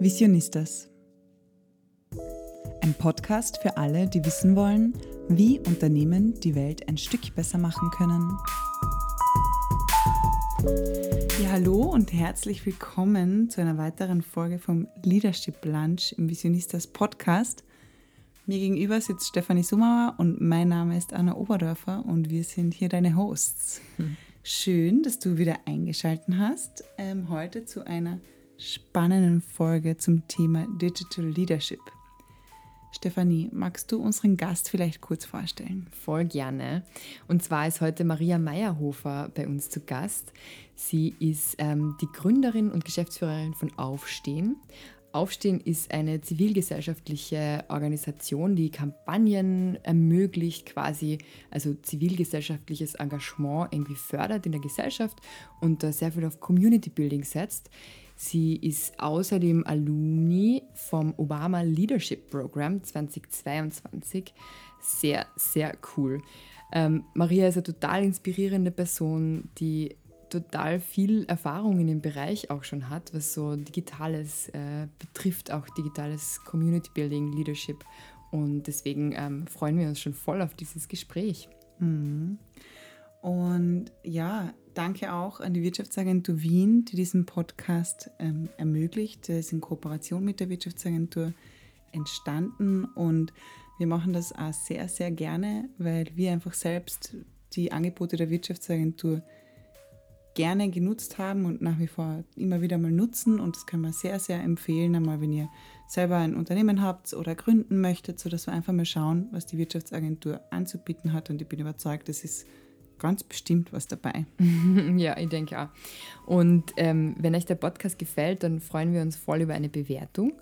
Visionistas. Ein Podcast für alle, die wissen wollen, wie Unternehmen die Welt ein Stück besser machen können. Ja, hallo und herzlich willkommen zu einer weiteren Folge vom Leadership Lunch im Visionistas Podcast. Mir gegenüber sitzt Stefanie Sumauer und mein Name ist Anna Oberdorfer und wir sind hier deine Hosts. Hm. Schön, dass du wieder eingeschaltet hast. Ähm, heute zu einer spannenden Folge zum Thema Digital Leadership. Stefanie, magst du unseren Gast vielleicht kurz vorstellen? Voll gerne. Und zwar ist heute Maria Meyerhofer bei uns zu Gast. Sie ist ähm, die Gründerin und Geschäftsführerin von Aufstehen. Aufstehen ist eine zivilgesellschaftliche Organisation, die Kampagnen ermöglicht, quasi, also zivilgesellschaftliches Engagement irgendwie fördert in der Gesellschaft und da sehr viel auf Community Building setzt. Sie ist außerdem Alumni vom Obama Leadership Program 2022. Sehr, sehr cool. Ähm, Maria ist eine total inspirierende Person, die total viel Erfahrung in dem Bereich auch schon hat, was so Digitales äh, betrifft, auch digitales Community Building, Leadership. Und deswegen ähm, freuen wir uns schon voll auf dieses Gespräch. Mhm. Und ja, danke auch an die Wirtschaftsagentur Wien, die diesen Podcast ähm, ermöglicht. Er ist in Kooperation mit der Wirtschaftsagentur entstanden und wir machen das auch sehr, sehr gerne, weil wir einfach selbst die Angebote der Wirtschaftsagentur gerne genutzt haben und nach wie vor immer wieder mal nutzen. Und das kann man sehr, sehr empfehlen, einmal wenn ihr selber ein Unternehmen habt oder gründen möchtet, sodass wir einfach mal schauen, was die Wirtschaftsagentur anzubieten hat. Und ich bin überzeugt, das ist ganz bestimmt was dabei. ja, ich denke auch. Und ähm, wenn euch der Podcast gefällt, dann freuen wir uns voll über eine Bewertung.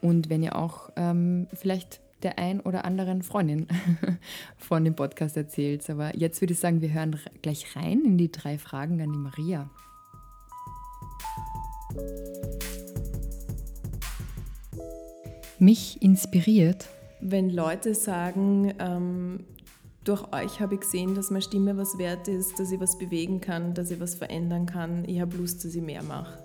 Und wenn ihr auch ähm, vielleicht der ein oder anderen Freundin von dem Podcast erzählt. Aber jetzt würde ich sagen, wir hören gleich rein in die drei Fragen an die Maria. Mich inspiriert. Wenn Leute sagen, ähm, durch euch habe ich gesehen, dass meine Stimme was wert ist, dass ich was bewegen kann, dass ich was verändern kann. Ich habe Lust, dass ich mehr mache.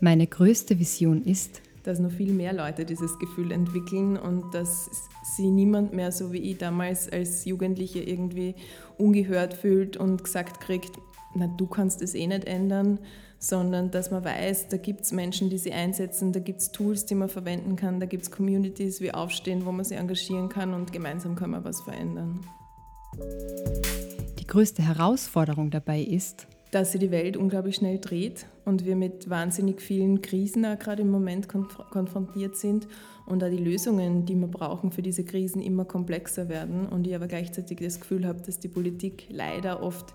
Meine größte Vision ist, dass noch viel mehr Leute dieses Gefühl entwickeln und dass sie niemand mehr so wie ich damals als Jugendliche irgendwie ungehört fühlt und gesagt kriegt, na du kannst es eh nicht ändern, sondern dass man weiß, da gibt es Menschen, die sie einsetzen, da gibt es Tools, die man verwenden kann, da gibt es Communities wie Aufstehen, wo man sich engagieren kann und gemeinsam kann man was verändern. Die größte Herausforderung dabei ist, dass sich die Welt unglaublich schnell dreht und wir mit wahnsinnig vielen Krisen gerade im Moment konf konfrontiert sind und da die Lösungen, die wir brauchen für diese Krisen, immer komplexer werden und ich aber gleichzeitig das Gefühl habe, dass die Politik leider oft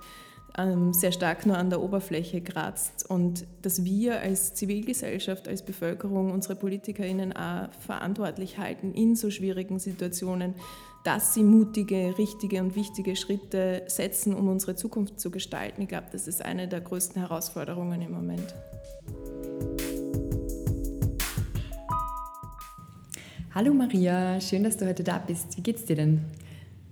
sehr stark nur an der Oberfläche kratzt und dass wir als Zivilgesellschaft, als Bevölkerung unsere PolitikerInnen auch verantwortlich halten in so schwierigen Situationen, dass sie mutige, richtige und wichtige Schritte setzen, um unsere Zukunft zu gestalten. Ich glaube, das ist eine der größten Herausforderungen im Moment. Hallo Maria, schön, dass du heute da bist. Wie geht's dir denn?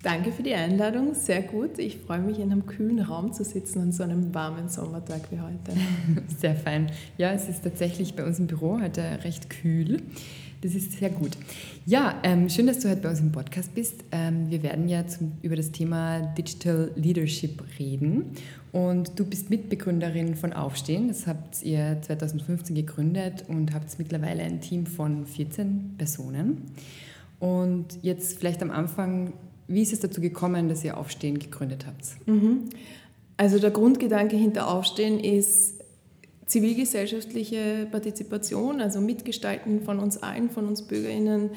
Danke für die Einladung, sehr gut. Ich freue mich, in einem kühlen Raum zu sitzen an so einem warmen Sommertag wie heute. Sehr fein. Ja, es ist tatsächlich bei uns im Büro heute recht kühl. Das ist sehr gut. Ja, ähm, schön, dass du heute bei uns im Podcast bist. Ähm, wir werden ja zum, über das Thema Digital Leadership reden. Und du bist Mitbegründerin von Aufstehen. Das habt ihr 2015 gegründet und habt mittlerweile ein Team von 14 Personen. Und jetzt vielleicht am Anfang, wie ist es dazu gekommen, dass ihr Aufstehen gegründet habt? Mhm. Also der Grundgedanke hinter Aufstehen ist, zivilgesellschaftliche Partizipation, also Mitgestalten von uns allen, von uns Bürgerinnen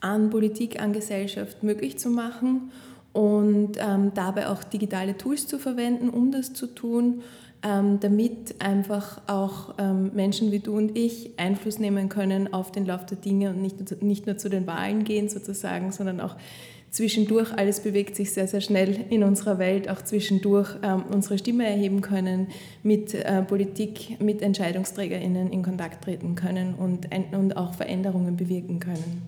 an Politik, an Gesellschaft möglich zu machen und ähm, dabei auch digitale Tools zu verwenden, um das zu tun, ähm, damit einfach auch ähm, Menschen wie du und ich Einfluss nehmen können auf den Lauf der Dinge und nicht, nicht nur zu den Wahlen gehen sozusagen, sondern auch zwischendurch, alles bewegt sich sehr, sehr schnell in unserer Welt, auch zwischendurch ähm, unsere Stimme erheben können, mit äh, Politik, mit EntscheidungsträgerInnen in Kontakt treten können und, und auch Veränderungen bewirken können.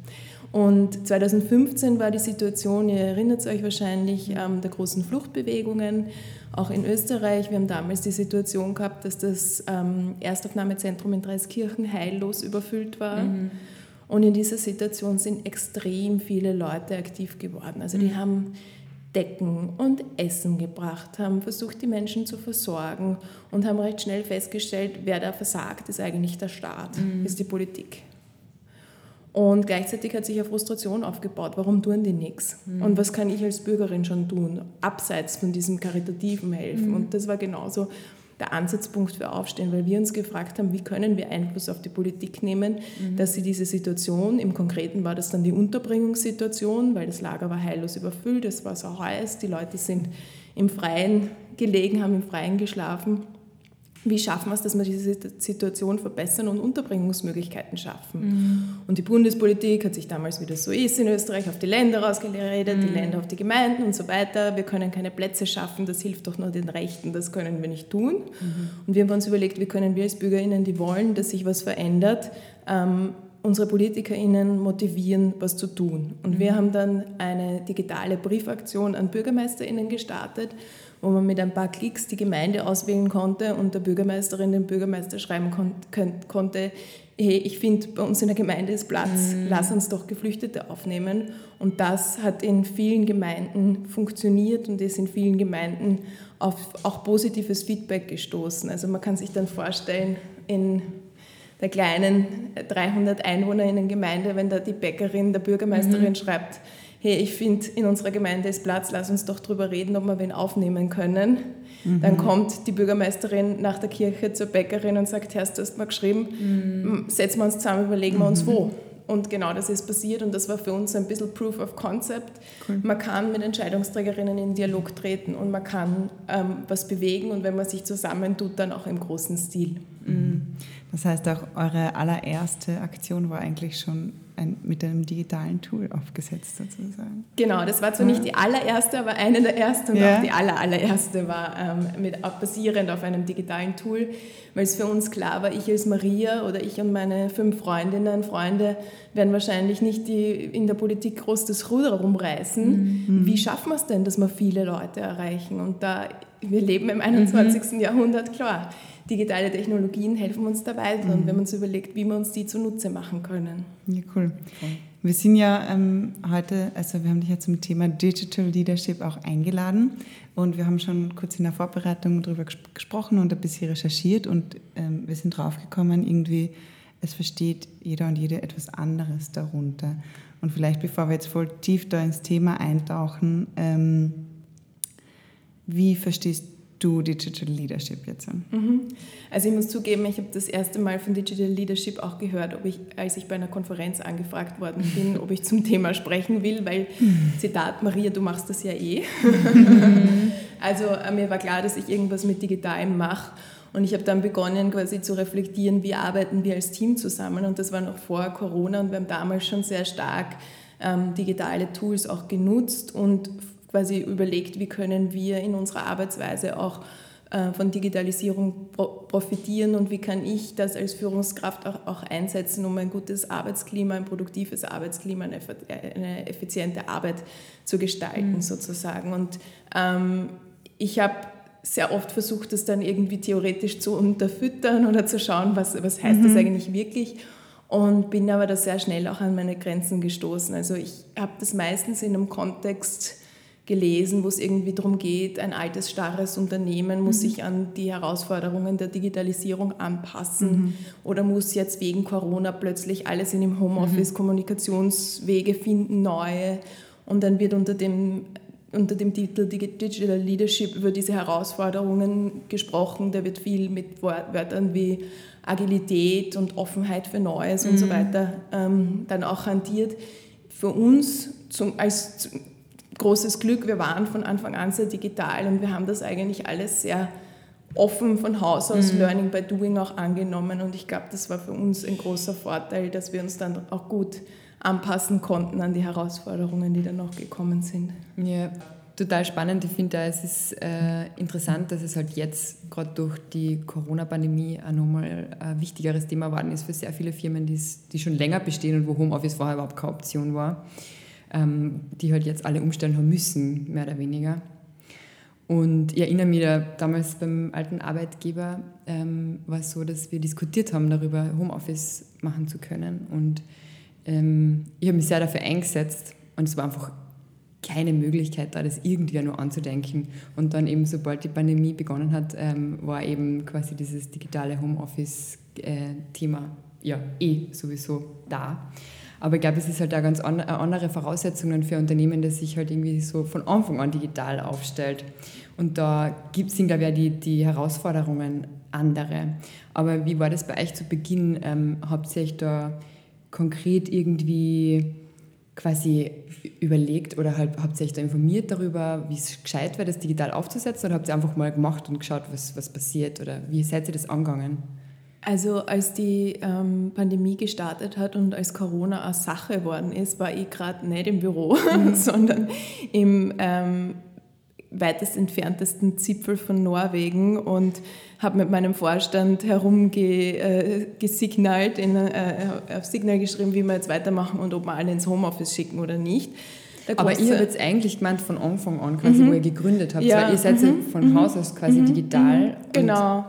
Und 2015 war die Situation, ihr erinnert euch wahrscheinlich, ähm, der großen Fluchtbewegungen auch in Österreich. Wir haben damals die Situation gehabt, dass das ähm, Erstaufnahmezentrum in Dreiskirchen heillos überfüllt war. Mhm. Und in dieser Situation sind extrem viele Leute aktiv geworden. Also die mhm. haben Decken und Essen gebracht, haben versucht, die Menschen zu versorgen und haben recht schnell festgestellt, wer da versagt, ist eigentlich der Staat, mhm. ist die Politik. Und gleichzeitig hat sich eine Frustration aufgebaut. Warum tun die nichts? Mhm. Und was kann ich als Bürgerin schon tun, abseits von diesem karitativen Helfen? Mhm. Und das war genauso der Ansatzpunkt für Aufstehen, weil wir uns gefragt haben, wie können wir Einfluss auf die Politik nehmen, mhm. dass sie diese Situation, im Konkreten war das dann die Unterbringungssituation, weil das Lager war heillos überfüllt, es war so heiß, die Leute sind im Freien gelegen, haben im Freien geschlafen wie schaffen wir es, dass wir diese Situation verbessern und Unterbringungsmöglichkeiten schaffen. Mhm. Und die Bundespolitik hat sich damals, wie das so ist in Österreich, auf die Länder rausgeredet, mhm. die Länder auf die Gemeinden und so weiter. Wir können keine Plätze schaffen, das hilft doch nur den Rechten, das können wir nicht tun. Mhm. Und wir haben uns überlegt, wie können wir als BürgerInnen, die wollen, dass sich was verändert, ähm, unsere PolitikerInnen motivieren, was zu tun. Und wir mhm. haben dann eine digitale Briefaktion an BürgermeisterInnen gestartet, wo man mit ein paar Klicks die Gemeinde auswählen konnte und der Bürgermeisterin den Bürgermeister schreiben kon konnte, hey, ich finde, bei uns in der Gemeinde ist Platz, mhm. lass uns doch Geflüchtete aufnehmen. Und das hat in vielen Gemeinden funktioniert und ist in vielen Gemeinden auf auch positives Feedback gestoßen. Also man kann sich dann vorstellen, in der kleinen 300 Einwohnerinnen Gemeinde, wenn da die Bäckerin der Bürgermeisterin mhm. schreibt, hey, ich finde, in unserer Gemeinde ist Platz, lass uns doch darüber reden, ob wir wen aufnehmen können. Mhm. Dann kommt die Bürgermeisterin nach der Kirche zur Bäckerin und sagt, Herr, du hast mal geschrieben, mhm. setzen wir uns zusammen, überlegen wir uns mhm. wo. Und genau das ist passiert und das war für uns ein bisschen Proof of Concept. Cool. Man kann mit Entscheidungsträgerinnen in Dialog treten und man kann ähm, was bewegen und wenn man sich zusammentut, dann auch im großen Stil. Mhm. Das heißt, auch eure allererste Aktion war eigentlich schon ein, mit einem digitalen Tool aufgesetzt sozusagen. Genau, das war zwar nicht die allererste, aber eine der ersten und ja. auch die aller, allererste war ähm, mit, basierend auf einem digitalen Tool, weil es für uns klar war, ich als Maria oder ich und meine fünf Freundinnen, Freunde werden wahrscheinlich nicht die, in der Politik groß das Ruder rumreißen. Mhm. Wie schaffen wir es denn, dass wir viele Leute erreichen? Und da wir leben im 21. Mhm. Jahrhundert, klar digitale Technologien helfen uns da weiter mhm. und wenn man sich überlegt, wie wir uns die zunutze machen können. Ja, cool. Wir sind ja ähm, heute, also wir haben dich ja zum Thema Digital Leadership auch eingeladen und wir haben schon kurz in der Vorbereitung darüber gesprochen und ein bisschen recherchiert und ähm, wir sind draufgekommen, irgendwie, es versteht jeder und jede etwas anderes darunter. Und vielleicht, bevor wir jetzt voll tief da ins Thema eintauchen, ähm, wie verstehst du Digital Leadership jetzt? Mhm. Also ich muss zugeben, ich habe das erste Mal von Digital Leadership auch gehört, ob ich, als ich bei einer Konferenz angefragt worden bin, ob ich zum Thema sprechen will, weil, mhm. Zitat, Maria, du machst das ja eh. Mhm. also äh, mir war klar, dass ich irgendwas mit Digitalem mache. Und ich habe dann begonnen, quasi zu reflektieren, wie arbeiten wir als Team zusammen. Und das war noch vor Corona und wir haben damals schon sehr stark ähm, digitale Tools auch genutzt und quasi überlegt, wie können wir in unserer Arbeitsweise auch äh, von Digitalisierung profitieren und wie kann ich das als Führungskraft auch, einsetzen, um ein gutes Arbeitsklima, ein produktives Arbeitsklima, eine, effiziente Arbeit zu gestalten mhm. sozusagen. Und ähm, ich habe sehr oft versucht, das dann irgendwie theoretisch zu unterfüttern oder zu schauen, was, was heißt mhm. das eigentlich wirklich und bin aber da sehr schnell auch an meine Grenzen gestoßen. Also ich habe das meistens in einem Kontext gelesen, wo es irgendwie darum geht, ein altes, starres Unternehmen muss mhm. sich an die Herausforderungen der Digitalisierung anpassen mhm. oder muss jetzt wegen Corona plötzlich alles in dem Homeoffice, mhm. Kommunikationswege finden, neue. Und dann wird unter dem, unter dem Titel Digital Leadership über diese Herausforderungen gesprochen. Da wird viel mit Wörtern wie Agilität und Offenheit für Neues und so mhm. weiter ähm, dann auch hantiert. Für uns zum, als großes Glück, wir waren von Anfang an sehr digital und wir haben das eigentlich alles sehr offen von Haus aus mhm. Learning by Doing auch angenommen und ich glaube, das war für uns ein großer Vorteil, dass wir uns dann auch gut anpassen konnten an die Herausforderungen, die dann noch gekommen sind. Ja, total spannend. Ich finde, es ist äh, interessant, dass es halt jetzt gerade durch die Corona-Pandemie auch nochmal ein wichtigeres Thema geworden ist für sehr viele Firmen, die schon länger bestehen und wo Homeoffice vorher überhaupt keine Option war ähm, die halt jetzt alle umstellen haben müssen, mehr oder weniger. Und ich erinnere mich da, damals beim alten Arbeitgeber ähm, war es so, dass wir diskutiert haben darüber, Homeoffice machen zu können. Und ähm, ich habe mich sehr dafür eingesetzt und es war einfach keine Möglichkeit da, das irgendwie nur anzudenken. Und dann eben, sobald die Pandemie begonnen hat, ähm, war eben quasi dieses digitale Homeoffice-Thema äh, ja eh sowieso da. Aber ich glaube, es ist halt auch ganz an, äh, andere Voraussetzungen für Unternehmen, das sich halt irgendwie so von Anfang an digital aufstellt. Und da gibt, sind, glaube ich, auch die, die Herausforderungen andere. Aber wie war das bei euch zu Beginn? Ähm, habt ihr euch da konkret irgendwie quasi überlegt oder halt, habt ihr euch da informiert darüber, wie es gescheit wäre, das digital aufzusetzen oder habt ihr einfach mal gemacht und geschaut, was, was passiert oder wie seid ihr das angegangen? Also als die ähm, Pandemie gestartet hat und als Corona eine Sache geworden ist, war ich gerade nicht im Büro, mhm. sondern im ähm, weitest entferntesten Zipfel von Norwegen und habe mit meinem Vorstand herumgesignalt, äh, äh, auf Signal geschrieben, wie wir jetzt weitermachen und ob wir alle ins Homeoffice schicken oder nicht. Aber ich habe jetzt eigentlich gemeint von Anfang an, quasi, mhm. wo ihr gegründet habt, ja. weil ihr seid mhm. von mhm. Haus aus quasi mhm. digital. Mhm. Genau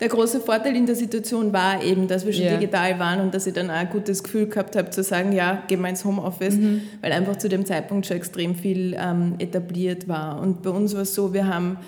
der große Vorteil in der Situation war eben, dass wir schon yeah. digital waren und dass ich dann auch ein gutes Gefühl gehabt habe, zu sagen, ja, gehen wir ins Homeoffice, mhm. weil einfach zu dem Zeitpunkt schon extrem viel ähm, etabliert war. Und bei uns war es so, wir haben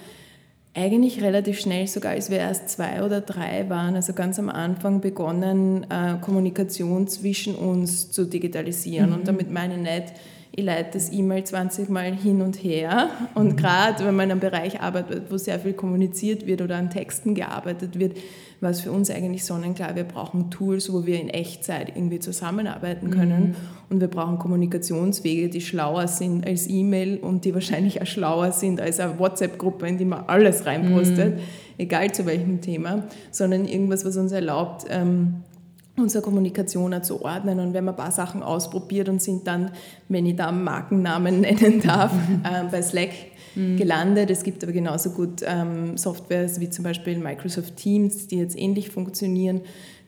eigentlich relativ schnell, sogar als wir erst zwei oder drei waren, also ganz am Anfang begonnen, äh, Kommunikation zwischen uns zu digitalisieren. Mhm. Und damit meine ich nicht, ich leite das E-Mail 20 Mal hin und her. Und mhm. gerade wenn man in einem Bereich arbeitet, wo sehr viel kommuniziert wird oder an Texten gearbeitet wird, war es für uns eigentlich sonnenklar, wir brauchen Tools, wo wir in Echtzeit irgendwie zusammenarbeiten können. Mhm. Und wir brauchen Kommunikationswege, die schlauer sind als E-Mail und die wahrscheinlich auch schlauer sind als eine WhatsApp-Gruppe, in die man alles reinpostet, mhm. egal zu welchem Thema, sondern irgendwas, was uns erlaubt, ähm, unsere Kommunikation zu ordnen. Und wenn man ein paar Sachen ausprobiert und sind dann, wenn ich da Markennamen nennen darf, äh, bei Slack mhm. gelandet. Es gibt aber genauso gut ähm, Softwares wie zum Beispiel Microsoft Teams, die jetzt ähnlich funktionieren,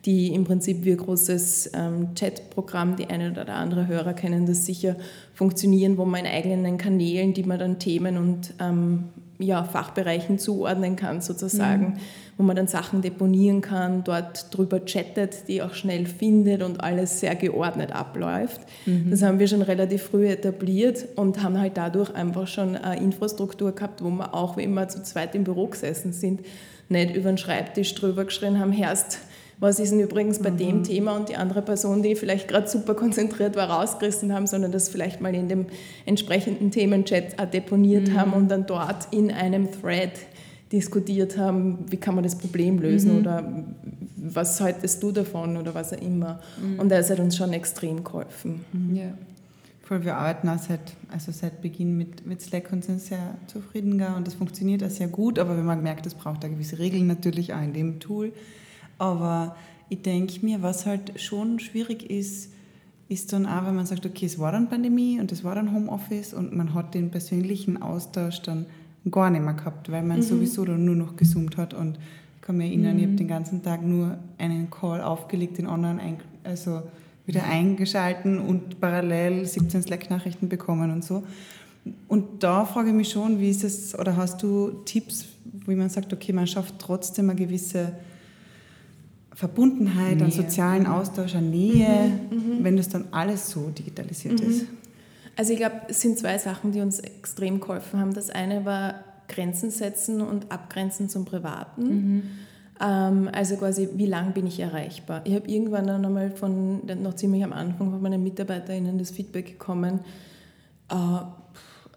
die im Prinzip wie ein großes ähm, Chatprogramm, die eine oder andere Hörer kennen das sicher, funktionieren, wo man in eigenen Kanälen, die man dann Themen und ähm, ja, Fachbereichen zuordnen kann sozusagen, mhm. wo man dann Sachen deponieren kann, dort drüber chattet, die auch schnell findet und alles sehr geordnet abläuft. Mhm. Das haben wir schon relativ früh etabliert und haben halt dadurch einfach schon eine Infrastruktur gehabt, wo wir auch, wie immer zu zweit im Büro gesessen sind, nicht über den Schreibtisch drüber geschrien haben, Herst, was ist denn übrigens bei mhm. dem Thema und die andere Person, die vielleicht gerade super konzentriert war, rausgerissen haben, sondern das vielleicht mal in dem entsprechenden Themenchat deponiert mhm. haben und dann dort in einem Thread diskutiert haben, wie kann man das Problem lösen mhm. oder was haltest du davon oder was auch immer. Mhm. Und das hat uns schon extrem geholfen. Mhm. Ja. Voll, wir arbeiten auch seit, also seit Beginn mit, mit Slack und sind sehr zufrieden und das funktioniert auch sehr gut, aber wenn man merkt, es braucht da gewisse Regeln natürlich auch in dem Tool. Aber ich denke mir, was halt schon schwierig ist, ist dann auch, wenn man sagt, okay, es war dann Pandemie und es war dann Homeoffice und man hat den persönlichen Austausch dann gar nicht mehr gehabt, weil man mhm. sowieso dann nur noch gezoomt hat und ich kann mich erinnern, mhm. ich habe den ganzen Tag nur einen Call aufgelegt, den anderen also wieder eingeschalten und parallel 17 Slack-Nachrichten bekommen und so. Und da frage ich mich schon, wie ist es, oder hast du Tipps, wie man sagt, okay, man schafft trotzdem eine gewisse Verbundenheit, Nähe. an sozialen Austausch, an Nähe, mhm, mhm. wenn das dann alles so digitalisiert mhm. ist? Also ich glaube, es sind zwei Sachen, die uns extrem geholfen haben. Das eine war Grenzen setzen und abgrenzen zum Privaten. Mhm. Ähm, also quasi, wie lange bin ich erreichbar? Ich habe irgendwann dann einmal von, noch ziemlich am Anfang von meinen MitarbeiterInnen das Feedback bekommen, äh,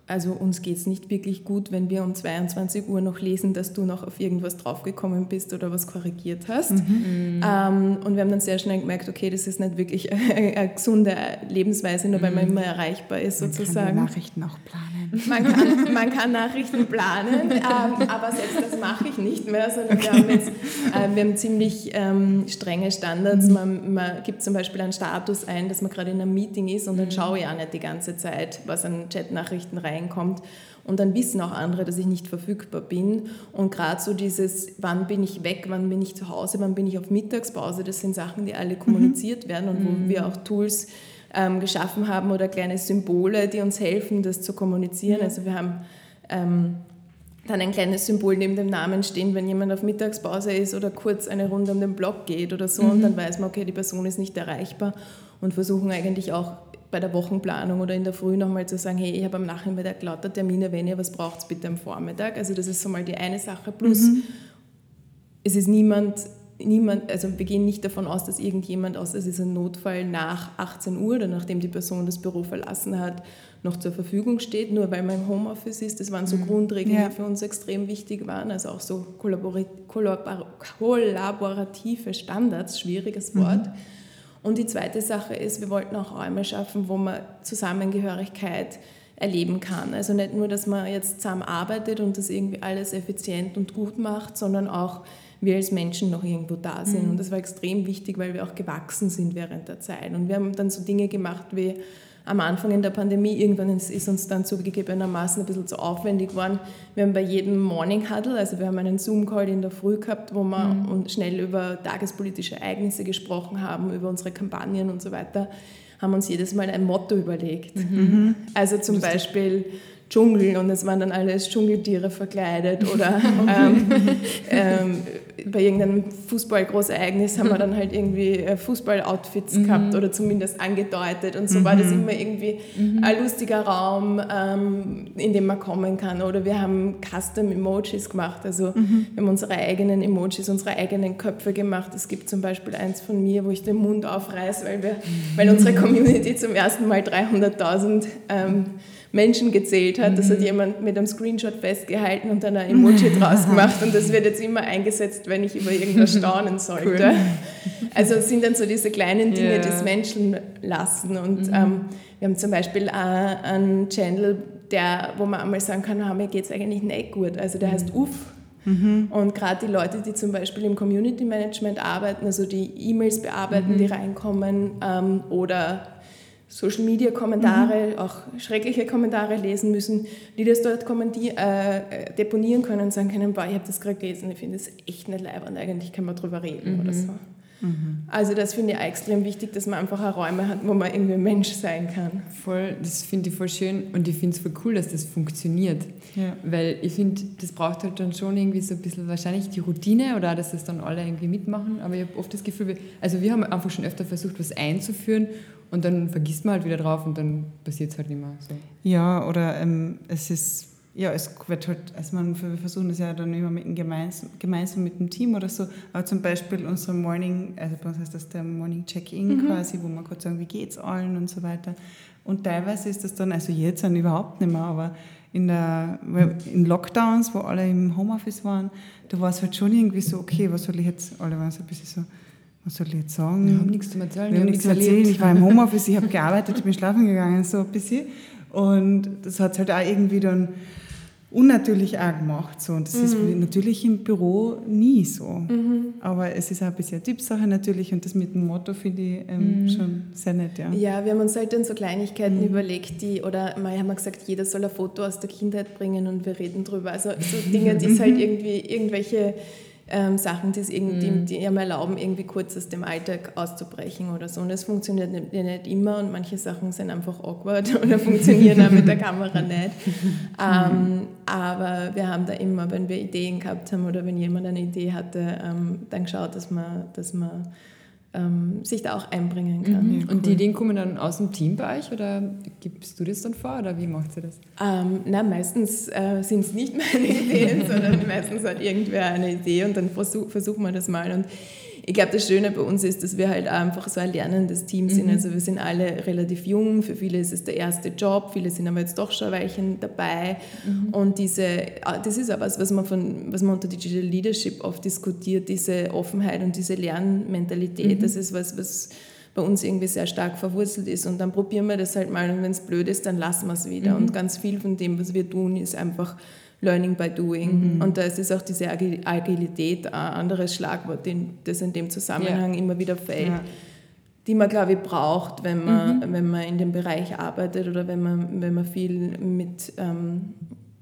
also uns geht es nicht wirklich gut, wenn wir um 22 Uhr noch lesen, dass du noch auf irgendwas draufgekommen bist oder was korrigiert hast. Mhm. Ähm, und wir haben dann sehr schnell gemerkt, okay, das ist nicht wirklich eine, eine gesunde Lebensweise, nur weil man mhm. immer erreichbar ist sozusagen. Man kann Nachrichten auch planen. Man kann, man kann Nachrichten planen, ähm, aber selbst das mache ich nicht mehr, sondern okay. wir haben jetzt äh, wir haben ziemlich ähm, strenge Standards. Mhm. Man, man, gibt zum Beispiel einen Status ein, dass man gerade in einem Meeting ist und dann mhm. schaue ich auch nicht die ganze Zeit, was an Chatnachrichten rein reinkommt. Und dann wissen auch andere, dass ich nicht verfügbar bin. Und gerade so dieses, wann bin ich weg, wann bin ich zu Hause, wann bin ich auf Mittagspause, das sind Sachen, die alle kommuniziert mhm. werden und wo mhm. wir auch Tools ähm, geschaffen haben oder kleine Symbole, die uns helfen, das zu kommunizieren. Mhm. Also wir haben ähm, dann ein kleines Symbol neben dem Namen stehen, wenn jemand auf Mittagspause ist oder kurz eine Runde um den Block geht oder so. Mhm. Und dann weiß man, okay, die Person ist nicht erreichbar und versuchen eigentlich auch bei der Wochenplanung oder in der Früh nochmal zu sagen, hey, ich habe am Nachmittag lauter Termine, wenn ihr was braucht, bitte am Vormittag. Also das ist so mal die eine Sache. Plus, mhm. es ist niemand, niemand, also wir gehen nicht davon aus, dass irgendjemand, außer es ist ein Notfall nach 18 Uhr oder nachdem die Person das Büro verlassen hat, noch zur Verfügung steht, nur weil man im Homeoffice ist. Das waren so mhm. Grundregeln, ja. die für uns extrem wichtig waren. Also auch so kollaborative Standards, schwieriges Wort. Mhm. Und die zweite Sache ist, wir wollten auch Räume schaffen, wo man Zusammengehörigkeit erleben kann. Also nicht nur, dass man jetzt zusammen arbeitet und das irgendwie alles effizient und gut macht, sondern auch wir als Menschen noch irgendwo da sind. Mhm. Und das war extrem wichtig, weil wir auch gewachsen sind während der Zeit. Und wir haben dann so Dinge gemacht wie am Anfang in der Pandemie, irgendwann ist uns dann zugegebenermaßen ein bisschen zu aufwendig geworden. Wir haben bei jedem Morning Huddle, also wir haben einen Zoom-Call in der Früh gehabt, wo wir mhm. schnell über tagespolitische Ereignisse gesprochen haben, über unsere Kampagnen und so weiter, haben uns jedes Mal ein Motto überlegt. Mhm. Also zum Beispiel Dschungel und es waren dann alles Dschungeltiere verkleidet oder ähm, ähm, bei irgendeinem Fußball-Großereignis haben wir dann halt irgendwie äh, Fußball-Outfits mhm. gehabt oder zumindest angedeutet und so mhm. war das immer irgendwie mhm. ein lustiger Raum, ähm, in dem man kommen kann oder wir haben Custom-Emojis gemacht, also mhm. wir haben unsere eigenen Emojis, unsere eigenen Köpfe gemacht. Es gibt zum Beispiel eins von mir, wo ich den Mund aufreiße, weil, wir, weil unsere Community zum ersten Mal 300.000 ähm, Menschen gezählt hat. Das hat mhm. jemand mit einem Screenshot festgehalten und dann ein Emoji draus gemacht und das wird jetzt immer eingesetzt, wenn ich über irgendwas staunen sollte. Cool. Also es sind dann so diese kleinen Dinge, yeah. die es Menschen lassen und mhm. ähm, wir haben zum Beispiel einen Channel, der, wo man einmal sagen kann, ah, mir geht es eigentlich nicht gut. Also der mhm. heißt UF. Mhm. Und gerade die Leute, die zum Beispiel im Community Management arbeiten, also die E-Mails bearbeiten, mhm. die reinkommen ähm, oder Social Media Kommentare, mhm. auch schreckliche Kommentare lesen müssen, die das dort äh, deponieren können und sagen können, boah, ich habe das gerade gelesen, ich finde das echt nicht leib und eigentlich kann man drüber reden mhm. oder so. Mhm. Also das finde ich auch extrem wichtig, dass man einfach auch Räume hat, wo man irgendwie Mensch sein kann. Voll, das finde ich voll schön und ich finde es voll cool, dass das funktioniert. Ja. Weil ich finde, das braucht halt dann schon irgendwie so ein bisschen wahrscheinlich die Routine oder dass das dann alle irgendwie mitmachen. Aber ich habe oft das Gefühl, also wir haben einfach schon öfter versucht, was einzuführen und dann vergisst man halt wieder drauf und dann passiert es halt nicht mehr. So. Ja, oder ähm, es ist ja, es wird halt, also man, wir versuchen das ja dann immer mit dem gemeinsam, gemeinsam mit dem Team oder so, aber zum Beispiel unsere Morning, also bei uns heißt das der Morning Check-In mhm. quasi, wo man kurz sagen, wie geht's allen und so weiter. Und teilweise ist das dann, also jetzt dann überhaupt nicht mehr, aber in, der, in Lockdowns, wo alle im Homeoffice waren, da war es halt schon irgendwie so, okay, was soll ich jetzt, alle waren so ein bisschen so, was soll ich jetzt sagen? Wir haben nichts zu erzählen. Wir haben nichts erzählen. Ich war im Homeoffice, ich habe gearbeitet, ich bin schlafen gegangen, so ein bisschen. Und das hat halt auch irgendwie dann unnatürlich auch gemacht. So. Und das mhm. ist natürlich im Büro nie so. Mhm. Aber es ist auch ein bisschen Tippsache natürlich und das mit dem Motto finde ich ähm, mhm. schon sehr nett. Ja. ja, wir haben uns halt dann so Kleinigkeiten mhm. überlegt, die, oder mal haben wir gesagt, jeder soll ein Foto aus der Kindheit bringen und wir reden drüber. Also so Dinge, die es halt irgendwie irgendwelche ähm, Sachen, die, es irgendwie, mhm. die einem erlauben, irgendwie kurz aus dem Alltag auszubrechen oder so. Und das funktioniert nicht, nicht immer und manche Sachen sind einfach awkward oder funktionieren auch mit der Kamera nicht. Ähm, aber wir haben da immer, wenn wir Ideen gehabt haben oder wenn jemand eine Idee hatte, ähm, dann geschaut, dass man, dass man ähm, sich da auch einbringen kann. Mhm. Und die Ideen kommen dann aus dem Team bei euch oder gibst du das dann vor oder wie macht ihr das? Ähm, na, meistens äh, sind es nicht meine Ideen, sondern meistens hat irgendwer eine Idee und dann versuch, versuchen wir das mal. Und ich glaube, das Schöne bei uns ist, dass wir halt einfach so ein lernendes Team sind. Mhm. Also wir sind alle relativ jung, für viele ist es der erste Job, viele sind aber jetzt doch schon ein Weilchen dabei. Mhm. Und diese, ah, das ist auch was, was man, von, was man unter Digital Leadership oft diskutiert, diese Offenheit und diese Lernmentalität. Mhm. Das ist was, was bei uns irgendwie sehr stark verwurzelt ist. Und dann probieren wir das halt mal und wenn es blöd ist, dann lassen wir es wieder. Mhm. Und ganz viel von dem, was wir tun, ist einfach Learning by Doing. Mhm. Und da ist es auch diese Agilität, ein anderes Schlagwort, das in dem Zusammenhang ja. immer wieder fällt, ja. die man, glaube ich, braucht, wenn man, mhm. wenn man in dem Bereich arbeitet oder wenn man, wenn man viel mit ähm,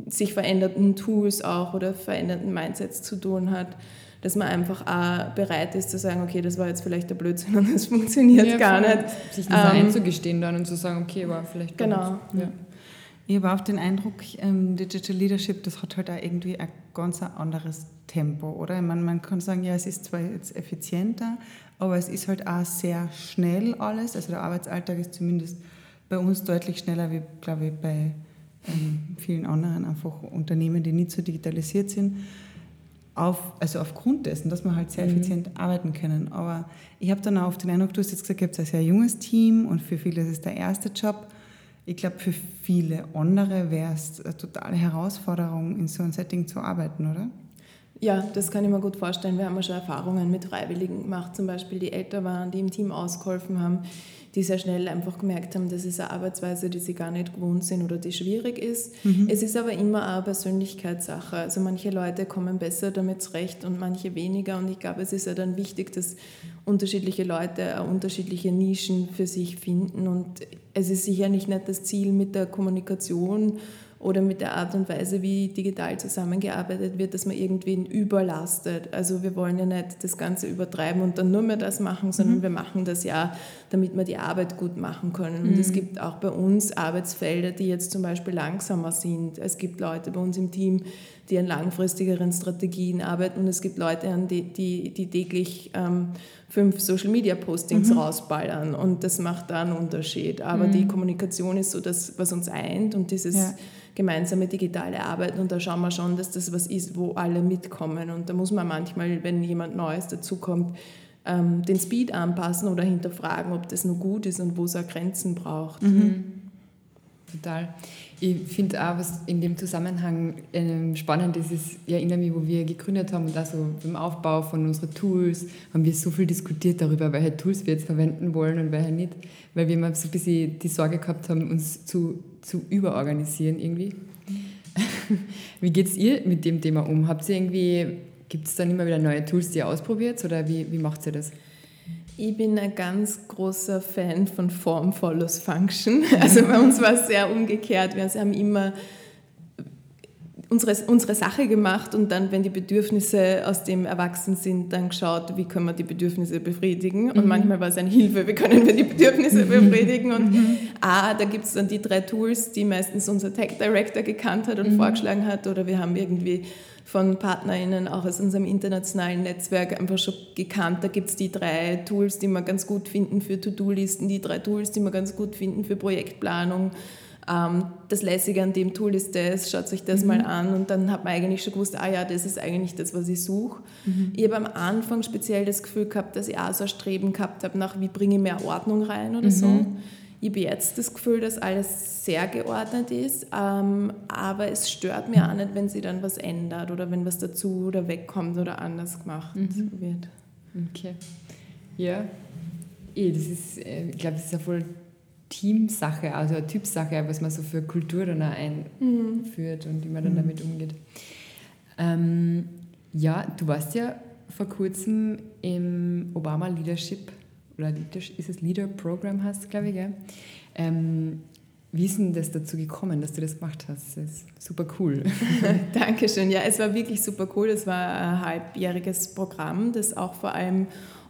sich veränderten Tools auch oder veränderten Mindsets zu tun hat dass man einfach auch bereit ist zu sagen, okay, das war jetzt vielleicht der Blödsinn und das funktioniert ja, gar nicht. Sich das ähm, einzugestehen dann und zu sagen, okay, war vielleicht Genau. Ja. Ich habe auch den Eindruck, ähm, Digital Leadership, das hat halt auch irgendwie ein ganz anderes Tempo, oder? Ich meine, man kann sagen, ja, es ist zwar jetzt effizienter, aber es ist halt auch sehr schnell alles. Also der Arbeitsalltag ist zumindest bei uns deutlich schneller, wie, glaube ich, bei ähm, vielen anderen einfach Unternehmen, die nicht so digitalisiert sind. Auf, also aufgrund dessen, dass wir halt sehr mhm. effizient arbeiten können. Aber ich habe dann auch den Eindruck, du hast jetzt gesagt, ihr habt ein sehr junges Team und für viele ist es der erste Job. Ich glaube, für viele andere wäre es eine totale Herausforderung, in so einem Setting zu arbeiten, oder? Ja, das kann ich mir gut vorstellen. Wir haben ja schon Erfahrungen mit Freiwilligen gemacht, zum Beispiel die älter waren, die im Team ausgeholfen haben die sehr schnell einfach gemerkt haben, das ist eine Arbeitsweise, die sie gar nicht gewohnt sind oder die schwierig ist. Mhm. Es ist aber immer eine Persönlichkeitssache. Also manche Leute kommen besser damit zurecht und manche weniger. Und ich glaube, es ist ja dann wichtig, dass unterschiedliche Leute unterschiedliche Nischen für sich finden. Und es ist sicher nicht das Ziel mit der Kommunikation oder mit der Art und Weise, wie digital zusammengearbeitet wird, dass man irgendwen überlastet. Also wir wollen ja nicht das Ganze übertreiben und dann nur mehr das machen, sondern mhm. wir machen das ja, damit wir die Arbeit gut machen können. Und mhm. es gibt auch bei uns Arbeitsfelder, die jetzt zum Beispiel langsamer sind. Es gibt Leute bei uns im Team, die an langfristigeren Strategien arbeiten und es gibt Leute, die, die, die täglich ähm, fünf Social-Media-Postings mhm. rausballern und das macht da einen Unterschied. Aber mhm. die Kommunikation ist so das, was uns eint und dieses ja. gemeinsame digitale Arbeiten und da schauen wir schon, dass das was ist, wo alle mitkommen und da muss man manchmal, wenn jemand Neues dazukommt, ähm, den Speed anpassen oder hinterfragen, ob das nur gut ist und wo es auch Grenzen braucht. Mhm. Total. Ich finde auch, was in dem Zusammenhang ähm, spannend ist, ist, ich erinnere mich, wo wir gegründet haben und also beim Aufbau von unseren Tools haben wir so viel diskutiert darüber, welche Tools wir jetzt verwenden wollen und welche nicht, weil wir immer so ein bisschen die Sorge gehabt haben, uns zu, zu überorganisieren irgendwie. wie geht es ihr mit dem Thema um? Habt ihr irgendwie, gibt es dann immer wieder neue Tools, die ihr ausprobiert oder wie, wie macht ihr das? Ich bin ein ganz großer Fan von Form follows Function. Also bei uns war es sehr umgekehrt. Wir haben immer unsere, unsere Sache gemacht und dann, wenn die Bedürfnisse aus dem erwachsen sind, dann geschaut, wie können wir die Bedürfnisse befriedigen. Und mhm. manchmal war es eine Hilfe, wie können wir die Bedürfnisse befriedigen. Und mhm. ah, da gibt es dann die drei Tools, die meistens unser Tech Director gekannt hat und mhm. vorgeschlagen hat. Oder wir haben irgendwie von PartnerInnen auch aus unserem internationalen Netzwerk einfach schon gekannt. Da gibt es die drei Tools, die wir ganz gut finden für To-Do-Listen, die drei Tools, die wir ganz gut finden für Projektplanung. Ähm, das Lässige an dem Tool ist das, schaut sich das mhm. mal an und dann hat man eigentlich schon gewusst, ah ja, das ist eigentlich das, was ich suche. Mhm. Ich habe am Anfang speziell das Gefühl gehabt, dass ich auch so ein Streben gehabt habe nach, wie bringe ich mehr Ordnung rein oder mhm. so. Ich habe jetzt das Gefühl, dass alles sehr geordnet ist, ähm, aber es stört mir auch nicht, wenn sie dann was ändert oder wenn was dazu oder wegkommt oder anders gemacht mhm. wird. Okay. Ja, eh, das ist, äh, ich glaube, das ist ja voll Teamsache, also eine Typsache, was man so für Kultur dann auch einführt mhm. und wie man dann mhm. damit umgeht. Ähm, ja, du warst ja vor kurzem im Obama Leadership oder ist es Leader Program hast, glaube ich, gell? Ähm, wie ist denn das dazu gekommen, dass du das gemacht hast? Das ist super cool. Dankeschön. Ja, es war wirklich super cool. Es war ein halbjähriges Programm, das auch vor allem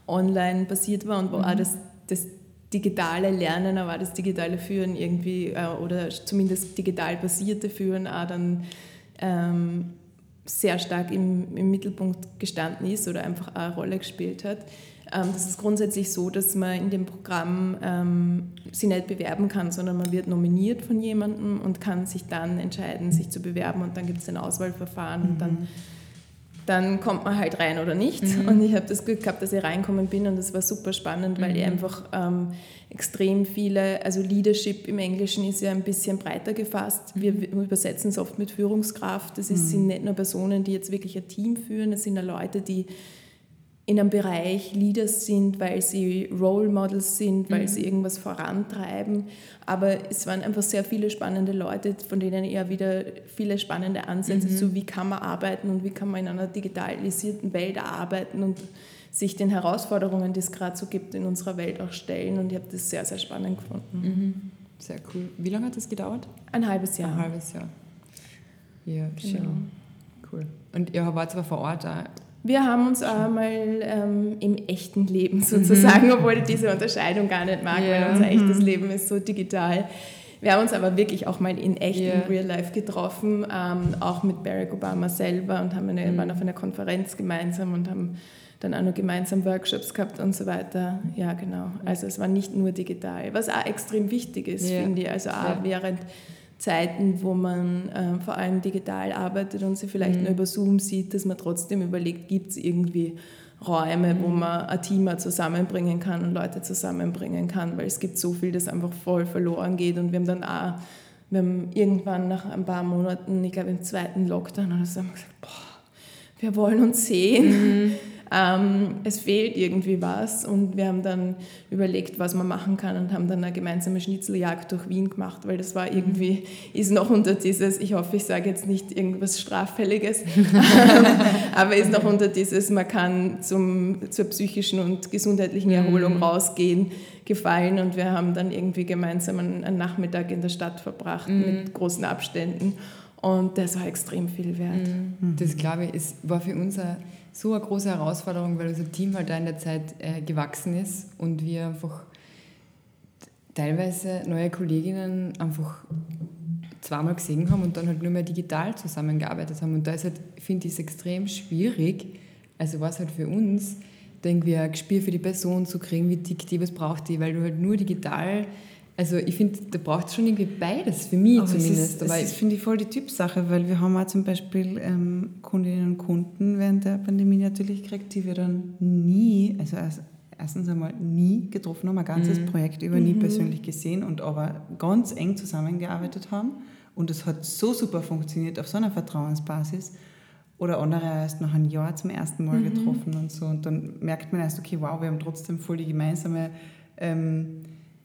online basiert war und wo mhm. auch das, das digitale Lernen, aber das digitale Führen irgendwie äh, oder zumindest digital basierte Führen auch dann ähm, sehr stark im, im Mittelpunkt gestanden ist oder einfach eine Rolle gespielt hat. Ähm, das ist grundsätzlich so, dass man in dem Programm ähm, sich nicht bewerben kann, sondern man wird nominiert von jemandem und kann sich dann entscheiden, sich zu bewerben und dann gibt es ein Auswahlverfahren mhm. und dann, dann kommt man halt rein oder nicht. Mhm. Und ich habe das Glück gehabt, dass ich reinkommen bin und das war super spannend, weil mhm. ich einfach ähm, extrem viele, also Leadership im Englischen ist ja ein bisschen breiter gefasst. Wir mhm. übersetzen es oft mit Führungskraft. Das ist, sind mhm. nicht nur Personen, die jetzt wirklich ein Team führen, es sind ja Leute, die in einem Bereich Leaders sind, weil sie Role Models sind, weil mhm. sie irgendwas vorantreiben. Aber es waren einfach sehr viele spannende Leute, von denen eher wieder viele spannende Ansätze mhm. zu, wie kann man arbeiten und wie kann man in einer digitalisierten Welt arbeiten und sich den Herausforderungen, die es gerade so gibt in unserer Welt auch stellen. Und ich habe das sehr, sehr spannend gefunden. Mhm. Sehr cool. Wie lange hat das gedauert? Ein halbes Jahr. Ein halbes Jahr. Ja, schön. Genau. Cool. Und ihr wart zwar vor Ort auch wir haben uns einmal ähm, im echten Leben sozusagen, mhm. obwohl ich diese Unterscheidung gar nicht mag, yeah. weil unser echtes mhm. Leben ist so digital. Wir haben uns aber wirklich auch mal in echt yeah. in Real Life getroffen, ähm, auch mit Barack Obama selber und haben eine, mhm. waren auf einer Konferenz gemeinsam und haben dann auch noch gemeinsam Workshops gehabt und so weiter. Ja, genau. Also es war nicht nur digital, was auch extrem wichtig ist, yeah. finde ich. Also auch während Zeiten, wo man äh, vor allem digital arbeitet und sie vielleicht mhm. nur über Zoom sieht, dass man trotzdem überlegt, gibt es irgendwie Räume, mhm. wo man ein Team zusammenbringen kann und Leute zusammenbringen kann, weil es gibt so viel, das einfach voll verloren geht und wir haben dann auch, wir haben irgendwann nach ein paar Monaten, ich glaube im zweiten Lockdown oder so, haben wir gesagt, boah, wir wollen uns sehen. Mhm. Ähm, es fehlt irgendwie was und wir haben dann überlegt, was man machen kann und haben dann eine gemeinsame Schnitzeljagd durch Wien gemacht, weil das war irgendwie, ist noch unter dieses, ich hoffe, ich sage jetzt nicht irgendwas Straffälliges, aber ist noch unter dieses, man kann zum, zur psychischen und gesundheitlichen Erholung mhm. rausgehen, gefallen und wir haben dann irgendwie gemeinsam einen, einen Nachmittag in der Stadt verbracht mhm. mit großen Abständen und das war extrem viel wert. Mhm. Das glaube ich, ist, war für uns ein so eine große Herausforderung, weil unser Team halt da in der Zeit äh, gewachsen ist und wir einfach teilweise neue Kolleginnen einfach zweimal gesehen haben und dann halt nur mehr digital zusammengearbeitet haben. Und da ist halt, finde ich es extrem schwierig, also war es halt für uns, da irgendwie ein Gespür für die Person zu kriegen, wie tickt die, was braucht die, weil du halt nur digital also ich finde, da braucht es schon irgendwie beides, für mich Aber zumindest. Es ist, finde ich, voll die Typsache, weil wir haben auch zum Beispiel ähm, Kundinnen und Kunden während der Pandemie natürlich gekriegt, die wir dann nie, also erstens einmal nie getroffen haben, ein ganzes mhm. Projekt über nie mhm. persönlich gesehen und aber ganz eng zusammengearbeitet haben. Und es hat so super funktioniert auf so einer Vertrauensbasis. Oder andere erst nach einem Jahr zum ersten Mal mhm. getroffen und so. Und dann merkt man erst, okay, wow, wir haben trotzdem voll die gemeinsame ähm,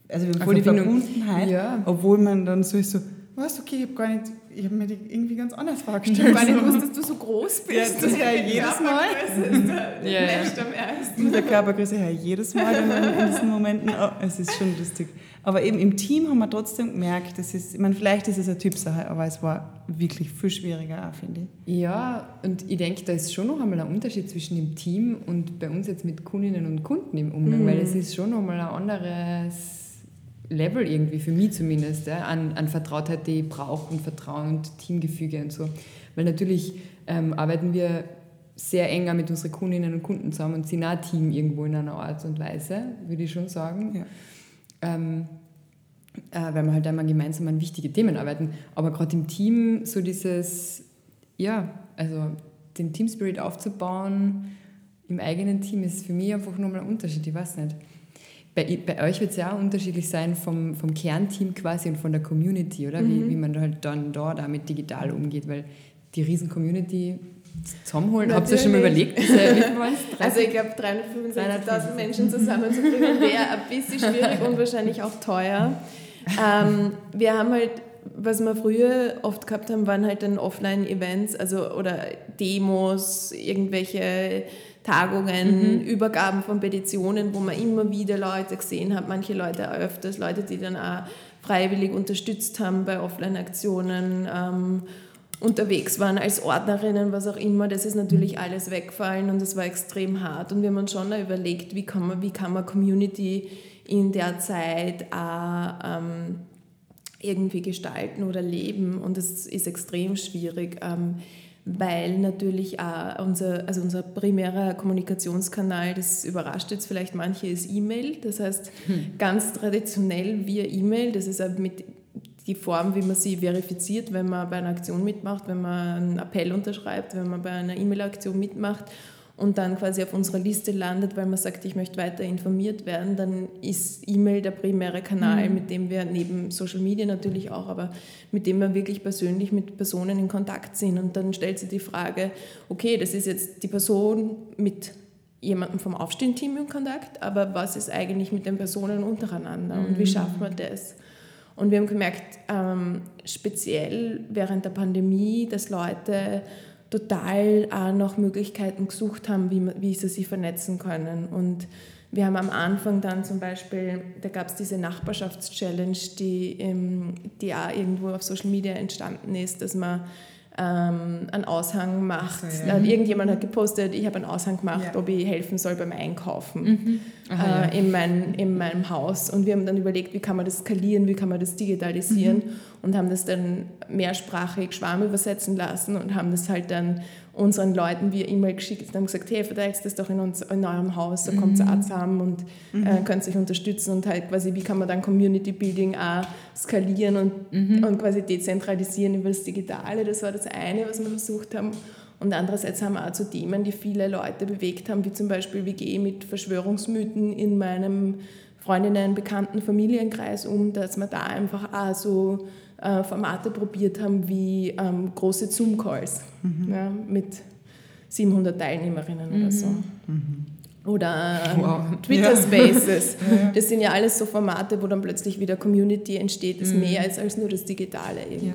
also wir haben voll die Verbundenheit, ja. obwohl man dann so ist so, was, okay, ich habe gar nicht, ich habe mir die irgendwie ganz anders vorgestellt. Ich habe gar nicht gewusst, dass du so groß bist. Ja, das ist ja jedes Mal. der ja, ja. am ersten. Mit der Körpergröße ja jedes Mal in, diesen Momenten. Oh, es ist schon lustig. Aber eben im Team haben wir trotzdem gemerkt, das ist, ich meine, vielleicht ist es eine Typsache, aber es war wirklich viel schwieriger, finde ich. Ja, und ich denke, da ist schon noch einmal ein Unterschied zwischen dem Team und bei uns jetzt mit Kundinnen und Kunden im Umgang, mhm. weil es ist schon noch mal ein anderes Level irgendwie, für mich zumindest, ja, an, an Vertrautheit, die ich brauche und Vertrauen und Teamgefüge und so. Weil natürlich ähm, arbeiten wir sehr enger mit unseren Kundinnen und Kunden zusammen und sind auch ein Team irgendwo in einer Art und Weise, würde ich schon sagen. Ja. Ähm, äh, weil wir halt einmal gemeinsam an wichtige Themen arbeiten. Aber gerade im Team so dieses, ja, also den Team Spirit aufzubauen im eigenen Team ist für mich einfach nochmal ein Unterschied, ich weiß nicht. Bei, bei euch wird es ja auch unterschiedlich sein vom, vom Kernteam quasi und von der Community, oder? Mhm. Wie, wie man halt dann da damit digital umgeht, weil die riesen Community zusammenholen, habt ihr schon mal überlegt? also ich glaube 365.000 Menschen zusammenzubringen wäre ein bisschen schwierig und wahrscheinlich auch teuer. Ähm, wir haben halt was wir früher oft gehabt haben, waren halt dann Offline-Events, also oder Demos, irgendwelche Tagungen, mhm. Übergaben von Petitionen, wo man immer wieder Leute gesehen hat, manche Leute öfters, Leute, die dann auch freiwillig unterstützt haben bei Offline-Aktionen, ähm, unterwegs waren als Ordnerinnen, was auch immer. Das ist natürlich alles wegfallen und das war extrem hart. Und wir haben uns schon überlegt, wie kann man, wie kann man Community in der Zeit auch ähm, irgendwie gestalten oder leben. Und das ist extrem schwierig. Ähm, weil natürlich auch unser, also unser primärer Kommunikationskanal, das überrascht jetzt vielleicht manche, ist E-Mail. Das heißt, hm. ganz traditionell via E-Mail, das ist mit die Form, wie man sie verifiziert, wenn man bei einer Aktion mitmacht, wenn man einen Appell unterschreibt, wenn man bei einer E-Mail-Aktion mitmacht und dann quasi auf unserer Liste landet, weil man sagt, ich möchte weiter informiert werden, dann ist E-Mail der primäre Kanal, mhm. mit dem wir neben Social Media natürlich auch, aber mit dem wir wirklich persönlich mit Personen in Kontakt sind. Und dann stellt sich die Frage, okay, das ist jetzt die Person mit jemandem vom Aufstehen-Team in Kontakt, aber was ist eigentlich mit den Personen untereinander und wie mhm. schafft man das? Und wir haben gemerkt, ähm, speziell während der Pandemie, dass Leute total auch nach Möglichkeiten gesucht haben, wie, wie sie sich vernetzen können. Und wir haben am Anfang dann zum Beispiel, da gab es diese Nachbarschaftschallenge, die, die auch irgendwo auf Social Media entstanden ist, dass man ähm, einen Aushang macht. So, ja. Irgendjemand hat gepostet, ich habe einen Aushang gemacht, ja. ob ich helfen soll beim Einkaufen mhm. Aha, äh, in, mein, in meinem Haus. Und wir haben dann überlegt, wie kann man das skalieren, wie kann man das digitalisieren mhm. und haben das dann mehrsprachig Schwarm übersetzen lassen und haben das halt dann unseren Leuten via E-Mail geschickt und haben gesagt, hey, verteilt das doch in, uns, in eurem Haus, da kommt ihr mhm. auch zusammen und mhm. äh, könnt euch unterstützen und halt quasi, wie kann man dann Community Building auch skalieren und, mhm. und quasi dezentralisieren über das Digitale. Das war das eine, was wir versucht haben. Und andererseits haben wir auch zu Themen, die viele Leute bewegt haben, wie zum Beispiel, wie gehe ich mit Verschwörungsmythen in meinem Freundinnen, Bekannten, Familienkreis um, dass wir da einfach auch so äh, Formate probiert haben wie ähm, große Zoom-Calls mhm. ja, mit 700 Teilnehmerinnen mhm. oder so. Mhm. Oder ähm, wow. Twitter ja. Spaces. ja. Das sind ja alles so Formate, wo dann plötzlich wieder Community entsteht, das mhm. mehr ist als nur das Digitale irgendwie. Ja.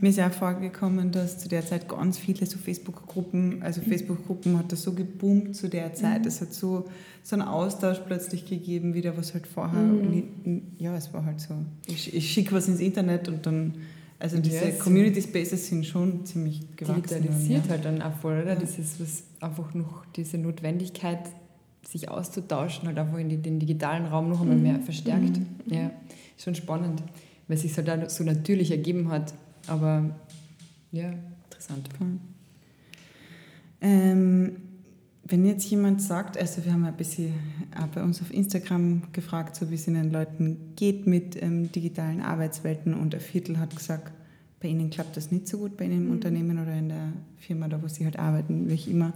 Mir ist ja auch vorgekommen, dass zu der Zeit ganz viele so Facebook-Gruppen, also mhm. Facebook-Gruppen hat das so geboomt zu der Zeit. Mhm. Es hat so, so einen Austausch plötzlich gegeben, wieder was halt vorher. Mhm. ja, es war halt so. Ich, ich schicke was ins Internet und dann also diese yes. Community Spaces sind schon ziemlich gewachsen. Digitalisiert ja. halt dann auch voll, oder? Ja. Das ist was einfach noch diese Notwendigkeit, sich auszutauschen, halt einfach in den digitalen Raum noch einmal mehr mhm. verstärkt. Mhm. Ja, schon spannend, weil es sich halt so natürlich ergeben hat. Aber ja, interessant. Ähm, wenn jetzt jemand sagt, also wir haben ein bisschen auch bei uns auf Instagram gefragt, so wie es den Leuten geht mit ähm, digitalen Arbeitswelten und ein Viertel hat gesagt, bei ihnen klappt das nicht so gut, bei ihnen im mhm. Unternehmen oder in der Firma, da wo sie halt arbeiten, wie ich immer.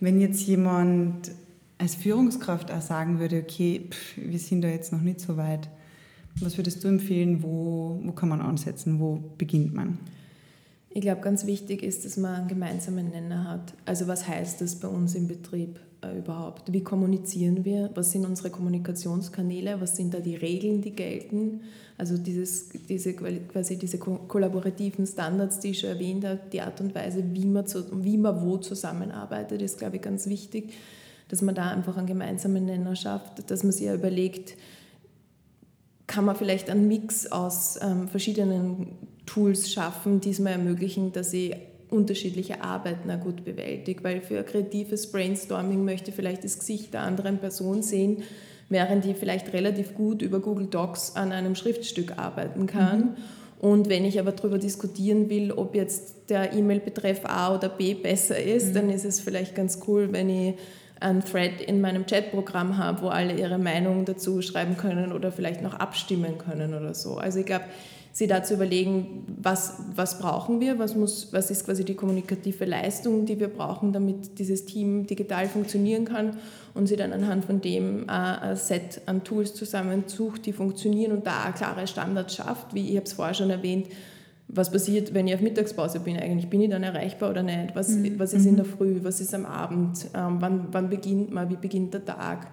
Wenn jetzt jemand als Führungskraft auch sagen würde, okay, pff, wir sind da jetzt noch nicht so weit, was würdest du empfehlen, wo, wo kann man ansetzen, wo beginnt man? Ich glaube, ganz wichtig ist, dass man einen gemeinsamen Nenner hat. Also was heißt das bei uns im Betrieb äh, überhaupt? Wie kommunizieren wir? Was sind unsere Kommunikationskanäle? Was sind da die Regeln, die gelten? Also dieses, diese, quasi diese kollaborativen Standards, die ich schon erwähnt habe, die Art und Weise, wie man, zu, wie man wo zusammenarbeitet, ist, glaube ich, ganz wichtig dass man da einfach einen gemeinsamen Nenner schafft, dass man sich ja überlegt, kann man vielleicht einen Mix aus ähm, verschiedenen Tools schaffen, die es mir ermöglichen, dass ich unterschiedliche Arbeiten auch gut bewältige. Weil für ein kreatives Brainstorming möchte ich vielleicht das Gesicht der anderen Person sehen, während ich vielleicht relativ gut über Google Docs an einem Schriftstück arbeiten kann. Mhm. Und wenn ich aber darüber diskutieren will, ob jetzt der E-Mail-Betreff A oder B besser ist, mhm. dann ist es vielleicht ganz cool, wenn ich einen Thread in meinem Chatprogramm habe, wo alle ihre Meinung dazu schreiben können oder vielleicht noch abstimmen können oder so. Also ich glaube, sie dazu überlegen, was, was brauchen wir, was, muss, was ist quasi die kommunikative Leistung, die wir brauchen, damit dieses Team digital funktionieren kann und sie dann anhand von dem ein Set an Tools zusammensucht, die funktionieren und da klare Standards schafft, wie ich habe es vorher schon erwähnt, was passiert, wenn ich auf Mittagspause bin eigentlich? Bin ich dann erreichbar oder nicht? Was, mhm. was ist in der mhm. Früh? Was ist am Abend? Ähm, wann, wann beginnt man? Wie beginnt der Tag?